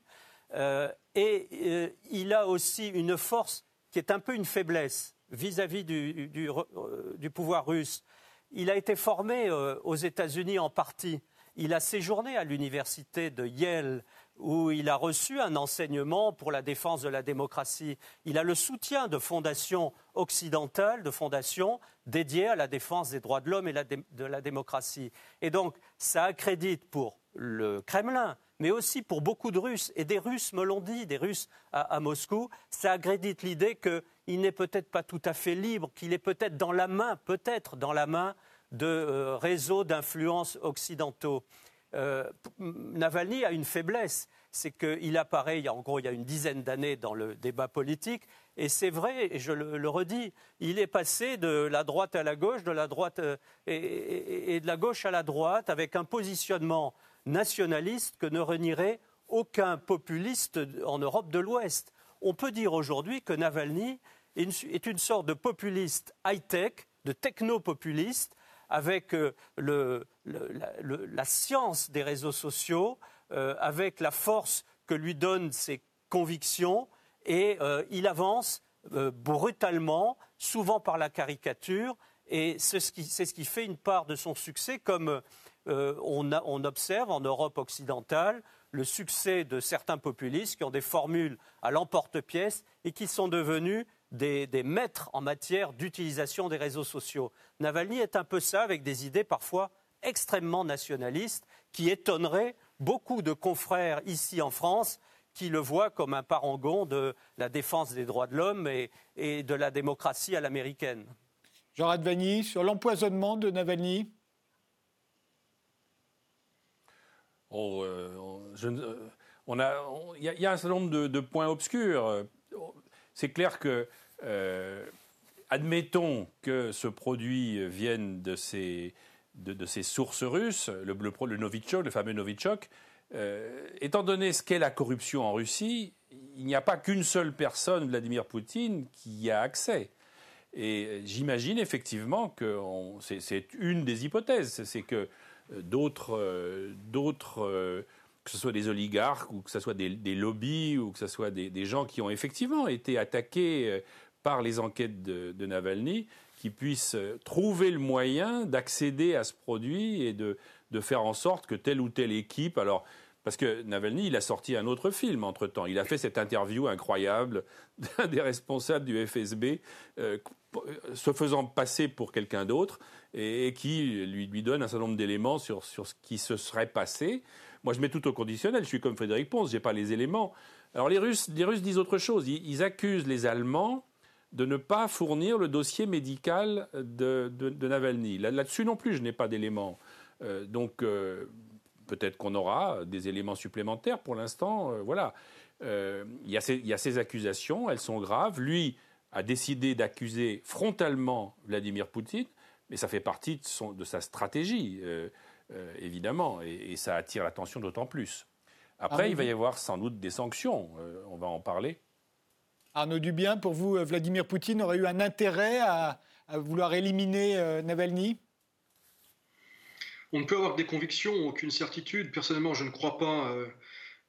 Euh, et il a aussi une force qui est un peu une faiblesse vis-à-vis du, pouvoir russe. Il a été formé aux États-Unis en partie. Il a séjourné à l'université de Yale où il a reçu un enseignement pour la défense de la démocratie. Il a le soutien de fondations occidentales, de fondations dédiées à la défense des droits de l'homme et de la démocratie. Et donc, ça accrédite pour le Kremlin, mais aussi pour beaucoup de Russes, et des Russes me l'ont dit, des Russes à, Moscou, ça accrédite l'idée qu'il n'est peut-être pas tout à fait libre, qu'il est peut-être dans la main, peut-être dans la main de euh, réseaux d'influence occidentaux. Euh, Navalny a une faiblesse, c'est qu'il apparaît, en gros, il y a une dizaine d'années dans le débat politique, et c'est vrai, et je le, redis, il est passé de la droite à la gauche, de la droite euh, et, de la gauche à la droite, avec un positionnement nationaliste que ne renierait aucun populiste en Europe de l'Ouest. On peut dire aujourd'hui que Navalny est une sorte de populiste high-tech, de techno-populiste, avec euh, la, science des réseaux sociaux, euh, avec la force que lui donnent ses convictions, et euh, il avance brutalement, souvent par la caricature, et c'est ce, qui fait une part de son succès, comme on, on, observe en Europe occidentale le succès de certains populistes qui ont des formules à l'emporte-pièce et qui sont devenus des, maîtres en matière d'utilisation des réseaux sociaux. Navalny est un peu ça, avec des idées parfois extrêmement nationalistes, qui étonneraient beaucoup de confrères ici en France qui le voit comme un parangon de la défense des droits de l'homme et, de la démocratie à l'américaine. Jean Radvani, sur l'empoisonnement de Navalny oh, il y, a un certain nombre de, points obscurs. C'est clair que, euh, admettons que ce produit vienne de ces, de, ces sources russes, le, Novichok, le fameux Novichok, euh, étant donné ce qu'est la corruption en Russie, il n'y a pas qu'une seule personne, Vladimir Poutine, qui y a accès. Et j'imagine effectivement que c'est une des hypothèses, c'est que euh, d'autres, que ce soit des oligarques ou que ce soit des, lobbies ou que ce soit des, gens qui ont effectivement été attaqués euh, par les enquêtes de, Navalny, qui puissent euh, trouver le moyen d'accéder à ce produit et de, faire en sorte que telle ou telle équipe, alors parce que Navalny, il a sorti un autre film entre-temps. Il a fait cette interview incroyable d'un des responsables du FSB, euh, se faisant passer pour quelqu'un d'autre, et, qui lui, lui donne un certain nombre d'éléments sur, sur ce qui se serait passé. Moi, je mets tout au conditionnel. Je suis comme Frédéric Ponce, je n'ai pas les éléments. Alors, les Russes, les Russes disent autre chose. Ils, accusent les Allemands de ne pas fournir le dossier médical de, Navalny. Là-dessus non plus, je n'ai pas d'éléments. Euh, donc, euh, peut-être qu'on aura des éléments supplémentaires. Pour l'instant, euh, voilà. Il y, a ces accusations, elles sont graves. Lui a décidé d'accuser frontalement Vladimir Poutine, mais ça fait partie de, de sa stratégie. Euh, évidemment, et, ça attire l'attention d'autant plus. Après, il va y avoir sans doute des sanctions, euh, on va en parler. Arnaud Dubien, pour vous, euh, Vladimir Poutine aurait eu un intérêt à, vouloir éliminer Navalny? On ne peut avoir des convictions, aucune certitude. Personnellement, je ne crois pas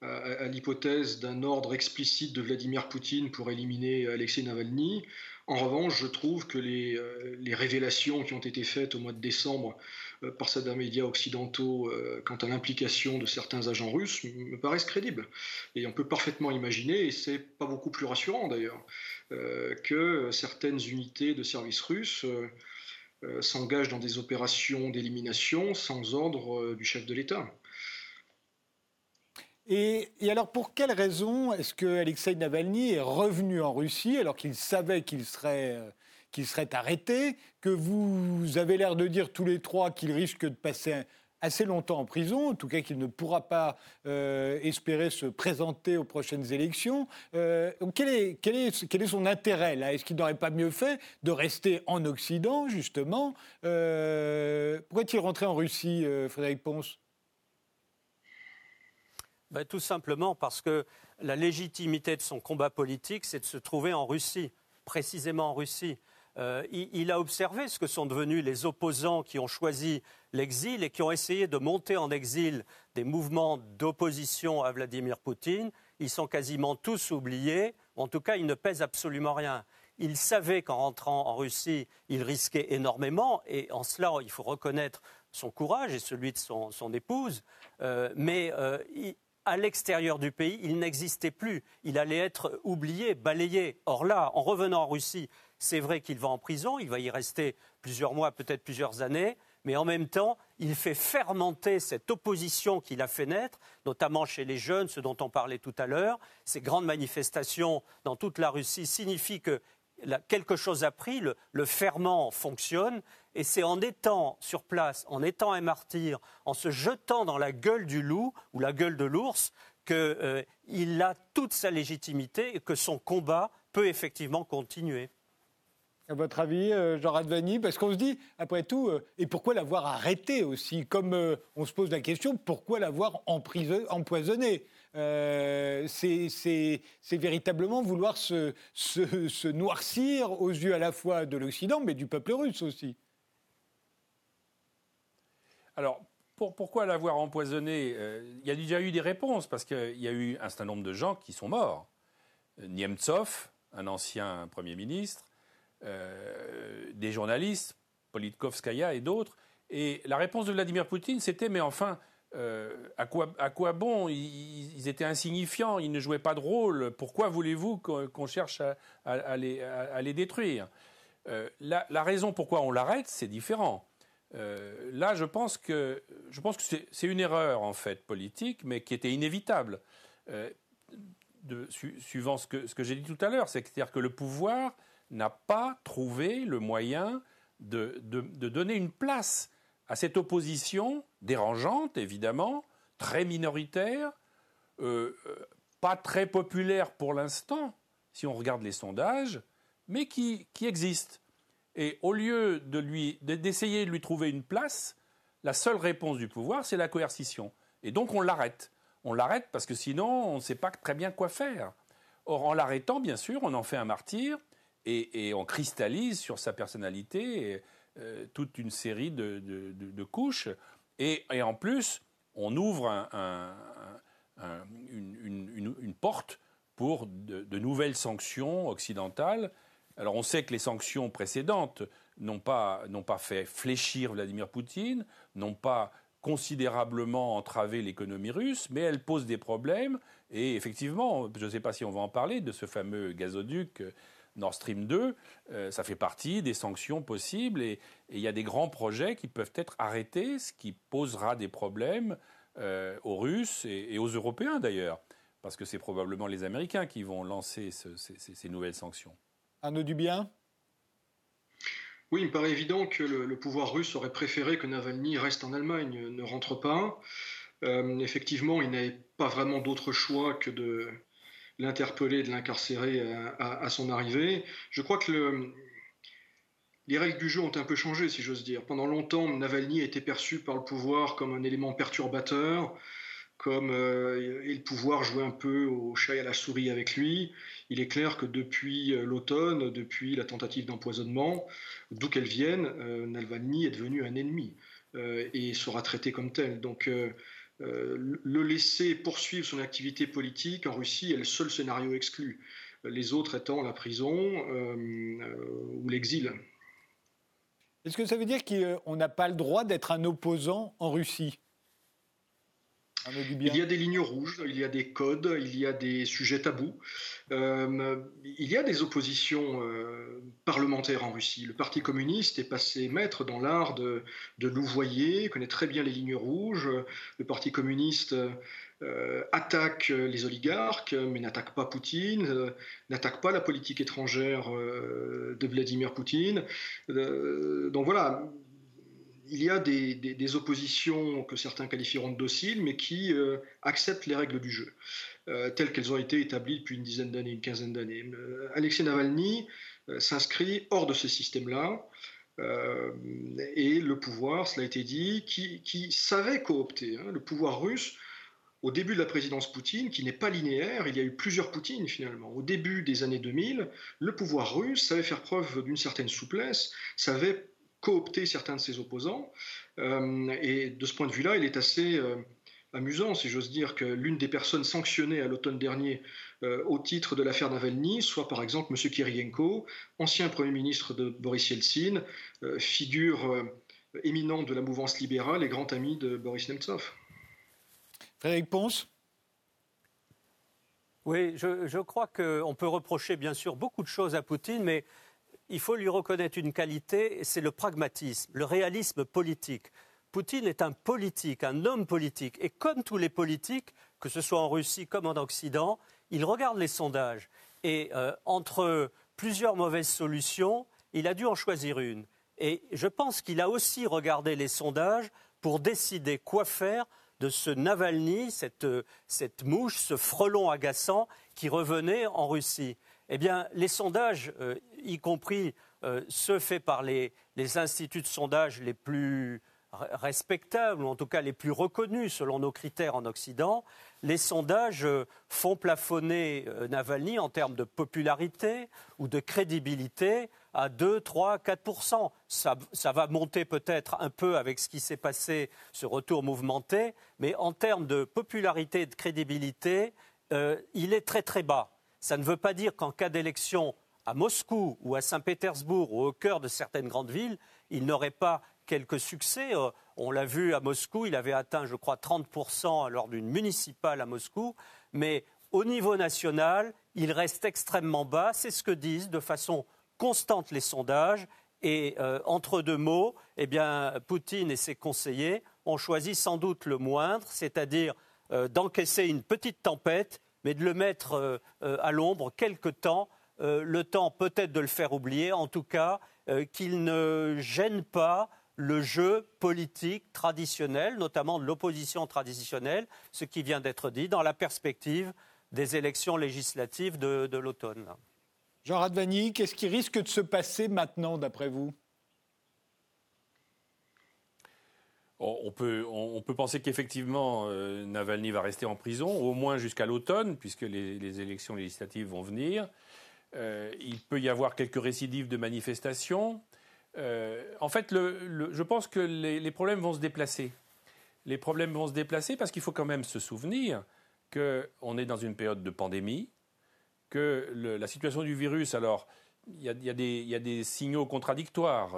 à, l'hypothèse d'un ordre explicite de Vladimir Poutine pour éliminer Alexei Navalny. En revanche, je trouve que les, les révélations qui ont été faites au mois de décembre euh, par certains médias occidentaux euh, quant à l'implication de certains agents russes me paraissent crédibles. Et on peut parfaitement imaginer, et c'est pas beaucoup plus rassurant d'ailleurs, euh, que certaines unités de services russes s'engagent dans des opérations d'élimination sans ordre du chef de l'État. Et, et, alors, pour quelle raison est-ce que Alexei Navalny est revenu en Russie alors qu'il savait qu'il serait qu'il serait arrêté, que vous avez l'air de dire tous les trois qu'il risque de passer assez longtemps en prison, en tout cas qu'il ne pourra pas euh, espérer se présenter aux prochaines élections. Euh, quel, est, son intérêt là? Est-ce qu'il n'aurait pas mieux fait de rester en Occident, justement? Euh, Pourquoi est-il rentré en Russie, Frédéric Ponce? Ben, Tout simplement parce que la légitimité de son combat politique, c'est de se trouver en Russie, précisément en Russie. Euh, il, a observé ce que sont devenus les opposants qui ont choisi l'exil et qui ont essayé de monter en exil des mouvements d'opposition à Vladimir Poutine. Ils sont quasiment tous oubliés. En tout cas, ils ne pèsent absolument rien. Il savait qu'en rentrant en Russie, il risquait énormément, et en cela, il faut reconnaître son courage et celui de son, épouse. Euh, mais euh, à l'extérieur du pays, il n'existait plus. Il allait être oublié, balayé. Or là, en revenant en Russie, c'est vrai qu'il va en prison, il va y rester plusieurs mois, peut-être plusieurs années, mais en même temps, il fait fermenter cette opposition qu'il a fait naître, notamment chez les jeunes, ce dont on parlait tout à l'heure. Ces grandes manifestations dans toute la Russie signifient que quelque chose a pris, le, ferment fonctionne, et c'est en étant sur place, en étant un martyr, en se jetant dans la gueule du loup ou la gueule de l'ours, qu'il euh, a toute sa légitimité et que son combat peut effectivement continuer. À votre avis, euh, Jean Radvani Parce qu'on se dit, après tout, euh, et pourquoi l'avoir arrêté aussi Comme euh, on se pose la question, pourquoi l'avoir empoisonné? C'est véritablement vouloir se, noircir aux yeux à la fois de l'Occident, mais du peuple russe aussi. Alors, pour, pourquoi l'avoir empoisonné? Il y a déjà eu des réponses, parce qu'il y a eu un certain nombre de gens qui sont morts. Niemtsov, un ancien Premier ministre, euh, des journalistes, Politkovskaya et d'autres. Et la réponse de Vladimir Poutine, c'était mais enfin, euh, à, quoi, bon? Ils, étaient insignifiants, ils ne jouaient pas de rôle. Pourquoi voulez-vous qu'on cherche à, les, détruire? Euh, la, la, raison pourquoi on l'arrête, c'est différent. là, je pense que, je pense que c'est une erreur en fait politique, mais qui était inévitable. suivant ce que, j'ai dit tout à l'heure. C'est-à-dire que le pouvoir n'a pas trouvé le moyen de, donner une place à cette opposition dérangeante, évidemment, très minoritaire, euh, euh, pas très populaire pour l'instant, si on regarde les sondages, mais qui, existe. Et au lieu d'essayer de lui trouver une place, la seule réponse du pouvoir, c'est la coercition. Et donc on l'arrête. On l'arrête parce que sinon, on ne sait pas très bien quoi faire. Or, en l'arrêtant, bien sûr, on en fait un martyr et, on cristallise sur sa personnalité euh, toute une série de, couches. Et, en plus, on ouvre une, porte pour de, nouvelles sanctions occidentales. Alors on sait que les sanctions précédentes n'ont pas, fait fléchir Vladimir Poutine, n'ont pas considérablement entravé l'économie russe, mais elles posent des problèmes. Et effectivement, je ne sais pas si on va en parler de ce fameux gazoduc euh, Nord Stream 2, euh, ça fait partie des sanctions possibles et il y a des grands projets qui peuvent être arrêtés, ce qui posera des problèmes euh, aux Russes et, aux Européens d'ailleurs, parce que c'est probablement les Américains qui vont lancer ces, nouvelles sanctions. Arnaud Dubien? Oui, il me paraît évident que le, pouvoir russe aurait préféré que Navalny reste en Allemagne, ne rentre pas. Euh, effectivement, il n'avait pas vraiment d'autre choix que de l'interpeller, de l'incarcérer à, son arrivée. Je crois que les règles du jeu ont un peu changé, si j'ose dire. Pendant longtemps, Navalny a été perçu par le pouvoir comme un élément perturbateur, comme euh, et le pouvoir jouait un peu au chat et à la souris avec lui. Il est clair que depuis euh, l'automne, depuis la tentative d'empoisonnement, d'où qu'elle vienne, euh, Navalny est devenu un ennemi et sera traité comme tel. Donc le laisser poursuivre son activité politique en Russie est le seul scénario exclu, les autres étant la prison ou l'exil. Est-ce que ça veut dire qu'on n'a pas le droit d'être un opposant en Russie? Il y a des lignes rouges, il y a des codes, il y a des sujets tabous. Euh, il y a des oppositions euh, parlementaires en Russie. Le Parti communiste est passé maître dans l'art de, louvoyer, connaît très bien les lignes rouges. Le Parti communiste euh, attaque les oligarques, mais n'attaque pas Poutine, n'attaque pas la politique étrangère de Vladimir Poutine. donc voilà, il y a des, oppositions que certains qualifieront de dociles, mais qui euh, acceptent les règles du jeu, euh, telles qu'elles ont été établies depuis une dizaine d'années, une quinzaine d'années. Euh, Alexei Navalny s'inscrit hors de ce système-là, et le pouvoir, cela a été dit, qui, savait coopter. Hein, le pouvoir russe, au début de la présidence Poutine, qui n'est pas linéaire, il y a eu plusieurs Poutines finalement. Au début des années 2000, le pouvoir russe savait faire preuve d'une certaine souplesse, savait coopter certains de ses opposants. Euh, et de ce point de vue-là, il est assez euh, amusant, si j'ose dire, que l'une des personnes sanctionnées à l'automne dernier euh, au titre de l'affaire Navalny soit par exemple M. Kirienko, ancien Premier ministre de Boris Yeltsin, figure éminente de la mouvance libérale et grand ami de Boris Nemtsov. Frédéric Ponce? Oui, je, je crois qu'on peut reprocher bien sûr beaucoup de choses à Poutine, mais il faut lui reconnaître une qualité, c'est le pragmatisme, le réalisme politique. Poutine est un politique, un homme politique. Et comme tous les politiques, que ce soit en Russie comme en Occident, il regarde les sondages. Et euh, entre plusieurs mauvaises solutions, il a dû en choisir une. Et je pense qu'il a aussi regardé les sondages pour décider quoi faire de ce Navalny, cette, cette mouche, ce frelon agaçant qui revenait en Russie. Eh bien, les sondages, euh, y compris euh, ceux faits par les, instituts de sondage les plus respectables, ou en tout cas les plus reconnus selon nos critères en Occident, les sondages euh, font plafonner Navalny en termes de popularité ou de crédibilité à 2, 3, 4 ça, ça va monter peut-être un peu avec ce qui s'est passé, ce retour mouvementé, mais en termes de popularité et de crédibilité, il est très très bas. Ça ne veut pas dire qu'en cas d'élection à Moscou ou à Saint-Pétersbourg ou au cœur de certaines grandes villes, il n'aurait pas quelques succès. Euh, on l'a vu à Moscou, il avait atteint, je crois, 30% lors d'une municipale à Moscou. Mais au niveau national, il reste extrêmement bas. C'est ce que disent de façon constante les sondages. Et euh, entre deux mots, eh Poutine et ses conseillers ont choisi sans doute le moindre, c'est-à-dire euh, d'encaisser une petite tempête mais de le mettre à l'ombre quelque temps, le temps peut-être de le faire oublier, en tout cas qu'il ne gêne pas le jeu politique traditionnel, notamment de l'opposition traditionnelle, ce qui vient d'être dit, dans la perspective des élections législatives de, l'automne. Jean Radvani, qu'est-ce qui risque de se passer maintenant, d'après vous? On peut, on peut, penser qu'effectivement, euh, Navalny va rester en prison, au moins jusqu'à l'automne, puisque les, élections législatives vont venir. Euh, il peut y avoir quelques récidives de manifestations. Euh, en fait, je pense que les, problèmes vont se déplacer. Les problèmes vont se déplacer parce qu'il faut quand même se souvenir qu'on est dans une période de pandémie, que la situation du virus, alors, il y, a, des signaux contradictoires.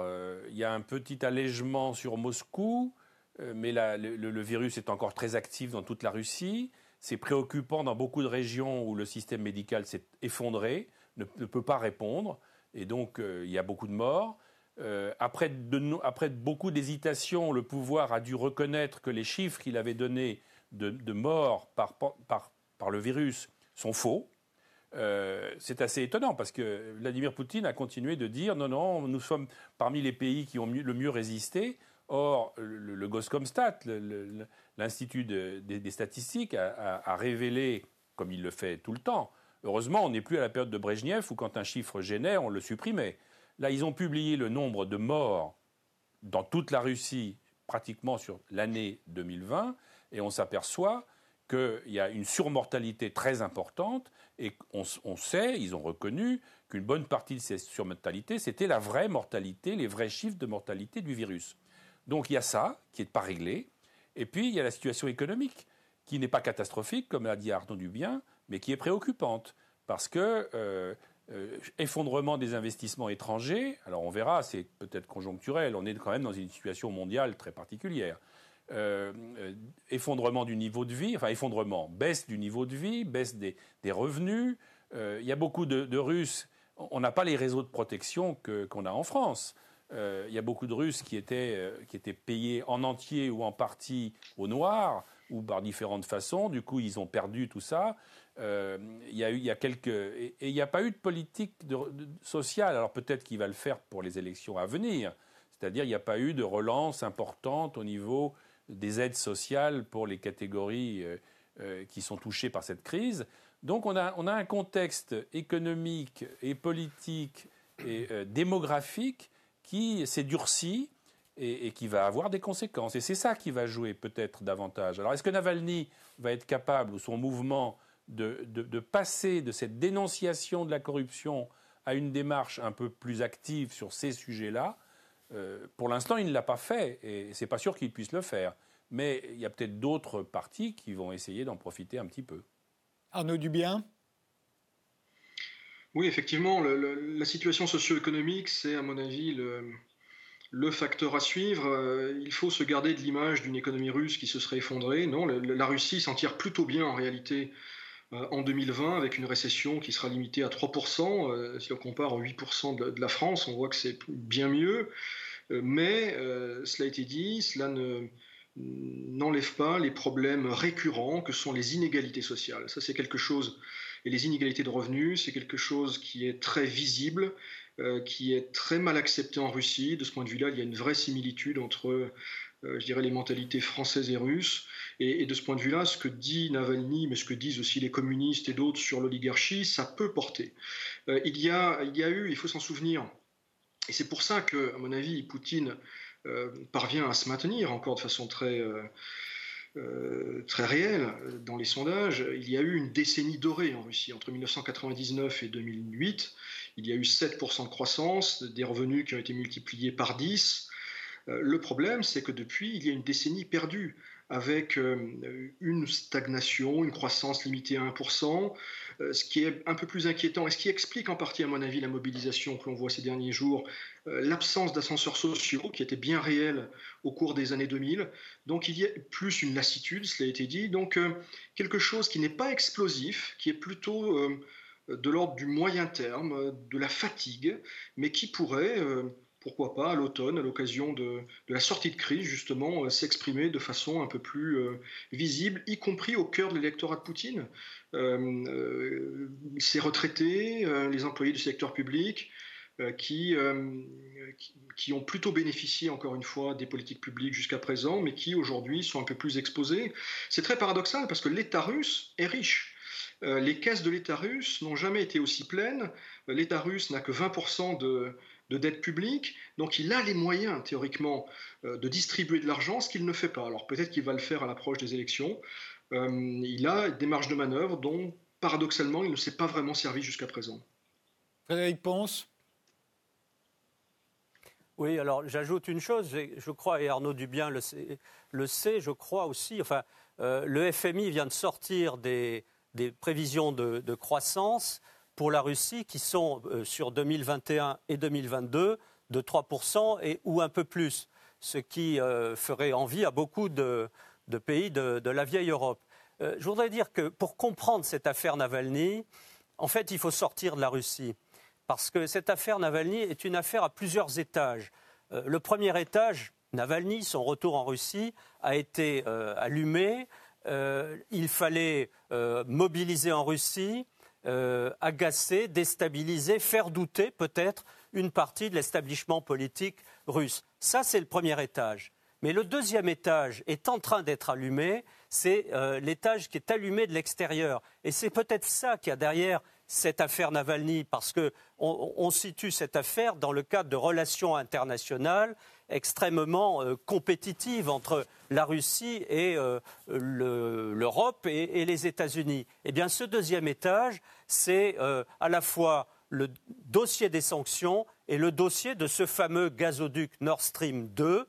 Il y a un petit allègement sur Moscou, euh, mais le, virus est encore très actif dans toute la Russie. C'est préoccupant dans beaucoup de régions où le système médical s'est effondré, ne, peut pas répondre, et donc il y a beaucoup de morts. Euh, après, beaucoup d'hésitations, le pouvoir a dû reconnaître que les chiffres qu'il avait donnés de, morts par, le virus sont faux. Euh, c'est assez étonnant parce que Vladimir Poutine a continué de dire non, non, nous sommes parmi les pays qui ont le mieux résisté. Or, le, Goscomstat, l'Institut des, statistiques, a, révélé, comme il le fait tout le temps, heureusement, on n'est plus à la période de Brejnev où quand un chiffre gênait, on le supprimait. Là, ils ont publié le nombre de morts dans toute la Russie pratiquement sur l'année 2020 et on s'aperçoit qu'il y a une surmortalité très importante et on, sait, ils ont reconnu qu'une bonne partie de cette surmortalité, c'était la vraie mortalité, les vrais chiffres de mortalité du virus. Donc il y a ça qui n'est pas réglé. Et puis il y a la situation économique qui n'est pas catastrophique, comme l'a dit Arnaud Dubien, mais qui est préoccupante. Parce que euh, euh, effondrement des investissements étrangers, alors on verra, c'est peut-être conjoncturel, on est quand même dans une situation mondiale très particulière. Euh, effondrement du niveau de vie, enfin effondrement, baisse du niveau de vie, baisse des, revenus. il y a beaucoup de, Russes, on n'a pas les réseaux de protection qu'on a en France. Il y a beaucoup de Russes qui étaient, qui étaient payés en entier ou en partie au noir ou par différentes façons. Du coup, ils ont perdu tout ça. Euh, il y a quelques, et, il n'y a pas eu de politique sociale. Alors peut-être qu'il va le faire pour les élections à venir. C'est-à-dire, il n'y a pas eu de relance importante au niveau des aides sociales pour les catégories euh, euh, qui sont touchées par cette crise. Donc, on a un contexte économique et politique et démographique qui s'est durci et, qui va avoir des conséquences. Et c'est ça qui va jouer peut-être davantage. Alors, est-ce que Navalny va être capable, ou son mouvement, de, passer de cette dénonciation de la corruption à une démarche un peu plus active sur ces sujets-là, euh, pour l'instant, il ne l'a pas fait et c'est pas sûr qu'il puisse le faire. Mais il y a peut-être d'autres partis qui vont essayer d'en profiter un petit peu. Arnaud Dubien? Oui, effectivement, la situation socio-économique, c'est à mon avis le, facteur à suivre. Euh, il faut se garder de l'image d'une économie russe qui se serait effondrée. Non, la Russie s'en tire plutôt bien en réalité euh, en 2020 avec une récession qui sera limitée à 3%. Euh, si on compare aux 8% de, la France, on voit que c'est bien mieux. Mais cela a été dit, cela n'enlève pas les problèmes récurrents que sont les inégalités sociales. Ça, c'est quelque chose, et les inégalités de revenus, c'est quelque chose qui est très visible, qui est très mal accepté en Russie. De ce point de vue-là, il y a une vraie similitude entre euh, je dirais, les mentalités françaises et russes. Et, de ce point de vue-là, ce que dit Navalny, mais ce que disent aussi les communistes et d'autres sur l'oligarchie, ça peut porter. Euh, il, y a, il y a eu, il faut s'en souvenir, et c'est pour ça que, à mon avis, Poutine euh, parvient à se maintenir encore de façon très, très réelle dans les sondages. Il y a eu une décennie dorée en Russie entre 1999 et 2008. Il y a eu 7% de croissance, des revenus qui ont été multipliés par 10. Euh, le problème, c'est que depuis, il y a une décennie perdue avec euh, une stagnation, une croissance limitée à 1%, euh, ce qui est un peu plus inquiétant et ce qui explique en partie, à mon avis, la mobilisation que l'on voit ces derniers jours, l'absence d'ascenseurs sociaux qui était bien réelle au cours des années 2000. Donc il y a plus une lassitude, cela a été dit, donc quelque chose qui n'est pas explosif, qui est plutôt de l'ordre du moyen terme, de la fatigue, mais qui pourrait pourquoi pas, à l'automne, à l'occasion de, la sortie de crise, justement, euh, s'exprimer de façon un peu plus euh, visible, y compris au cœur de l'électorat de Poutine. Euh, ces retraités, les employés du secteur public, qui, qui, ont plutôt bénéficié, encore une fois, des politiques publiques jusqu'à présent, mais qui aujourd'hui sont un peu plus exposés. C'est très paradoxal parce que l'État russe est riche. les caisses de l'État russe n'ont jamais été aussi pleines. L'État russe n'a que 20% de, de dette publique. Donc il a les moyens, théoriquement, euh, de distribuer de l'argent, ce qu'il ne fait pas. Alors peut-être qu'il va le faire à l'approche des élections. Euh, il a des marges de manœuvre dont, paradoxalement, il ne s'est pas vraiment servi jusqu'à présent. Frédéric Ponce oui, alors j'ajoute une chose, je crois, et Arnaud Dubien le sait, le sait je crois aussi, enfin, euh, le FMI vient de sortir des, prévisions de croissance pour la Russie qui sont euh, sur 2021 et 2022 de 3% et, ou un peu plus, ce qui euh, ferait envie à beaucoup de, pays de, la vieille Europe. Euh, je voudrais dire que pour comprendre cette affaire Navalny, en fait, il faut sortir de la Russie. Parce que cette affaire Navalny est une affaire à plusieurs étages. le premier étage, Navalny, son retour en Russie, a été allumé. il fallait mobiliser en Russie euh, agacer, déstabiliser, faire douter peut-être une partie de l'établissement politique russe. Ça, c'est le premier étage. Mais le deuxième étage est en train d'être allumé, c'est euh, l'étage qui est allumé de l'extérieur. Et c'est peut-être ça qui y a derrière cette affaire Navalny, parce qu'on on situe cette affaire dans le cadre de relations internationales extrêmement euh, compétitive entre la Russie et euh, l'Europe et, les États-Unis. Eh bien, ce deuxième étage, c'est euh, à la fois le dossier des sanctions et le dossier de ce fameux gazoduc Nord Stream 2,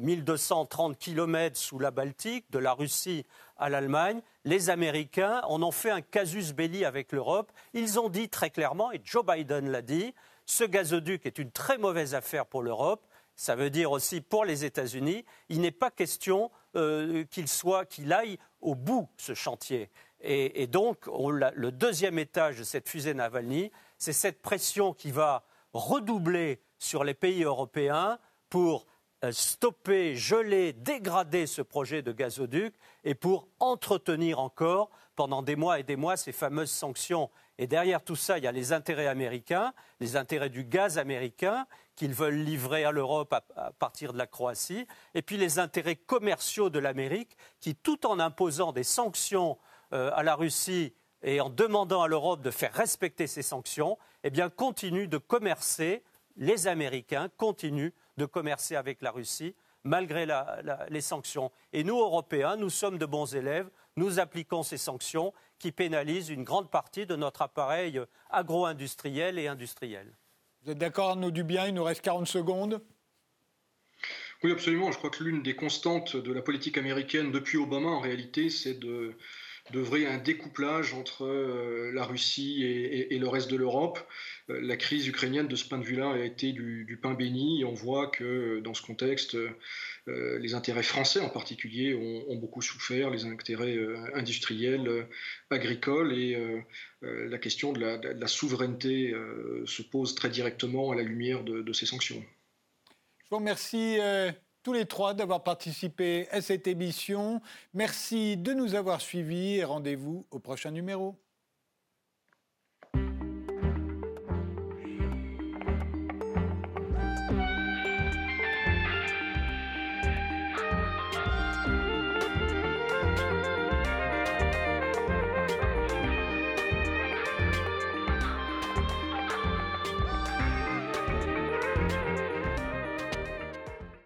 1230 km sous la Baltique, de la Russie à l'Allemagne. Les Américains en ont fait un casus belli avec l'Europe. Ils ont dit très clairement, et Joe Biden l'a dit, ce gazoduc est une très mauvaise affaire pour l'Europe ça veut dire aussi pour les États-Unis, il n'est pas question euh, qu'il soit, qu'il aille au bout ce chantier. Et, donc, le deuxième étage de cette fusée Navalny, c'est cette pression qui va redoubler sur les pays européens pour stopper, geler, dégrader ce projet de gazoduc et pour entretenir encore pendant des mois et des mois ces fameuses sanctions. Et derrière tout ça, il y a les intérêts américains, les intérêts du gaz américain qu'ils veulent livrer à l'Europe à, partir de la Croatie, et puis les intérêts commerciaux de l'Amérique qui, tout en imposant des sanctions euh, à la Russie et en demandant à l'Europe de faire respecter ces sanctions, eh bien, continuent de commercer, les Américains continuent de commercer avec la Russie malgré les sanctions. Et nous, Européens, nous sommes de bons élèves, nous appliquons ces sanctions qui pénalisent une grande partie de notre appareil agro-industriel et industriel. Vous êtes d'accord, Arnaud Dubien Il nous reste 40 secondes? Oui, absolument. Je crois que l'une des constantes de la politique américaine depuis Obama, en réalité, c'est de d'œuvrer un découplage entre euh, la Russie et, le reste de l'Europe. Euh, la crise ukrainienne, de ce point de vue-là, a été du, pain béni. On voit que dans ce contexte, euh, les intérêts français en particulier ont, beaucoup souffert, les intérêts industriels, agricoles, et la question de la, souveraineté se pose très directement à la lumière de, de ces sanctions. Je vous remercie tous les trois d'avoir participé à cette émission. Merci de nous avoir suivis et rendez-vous au prochain numéro.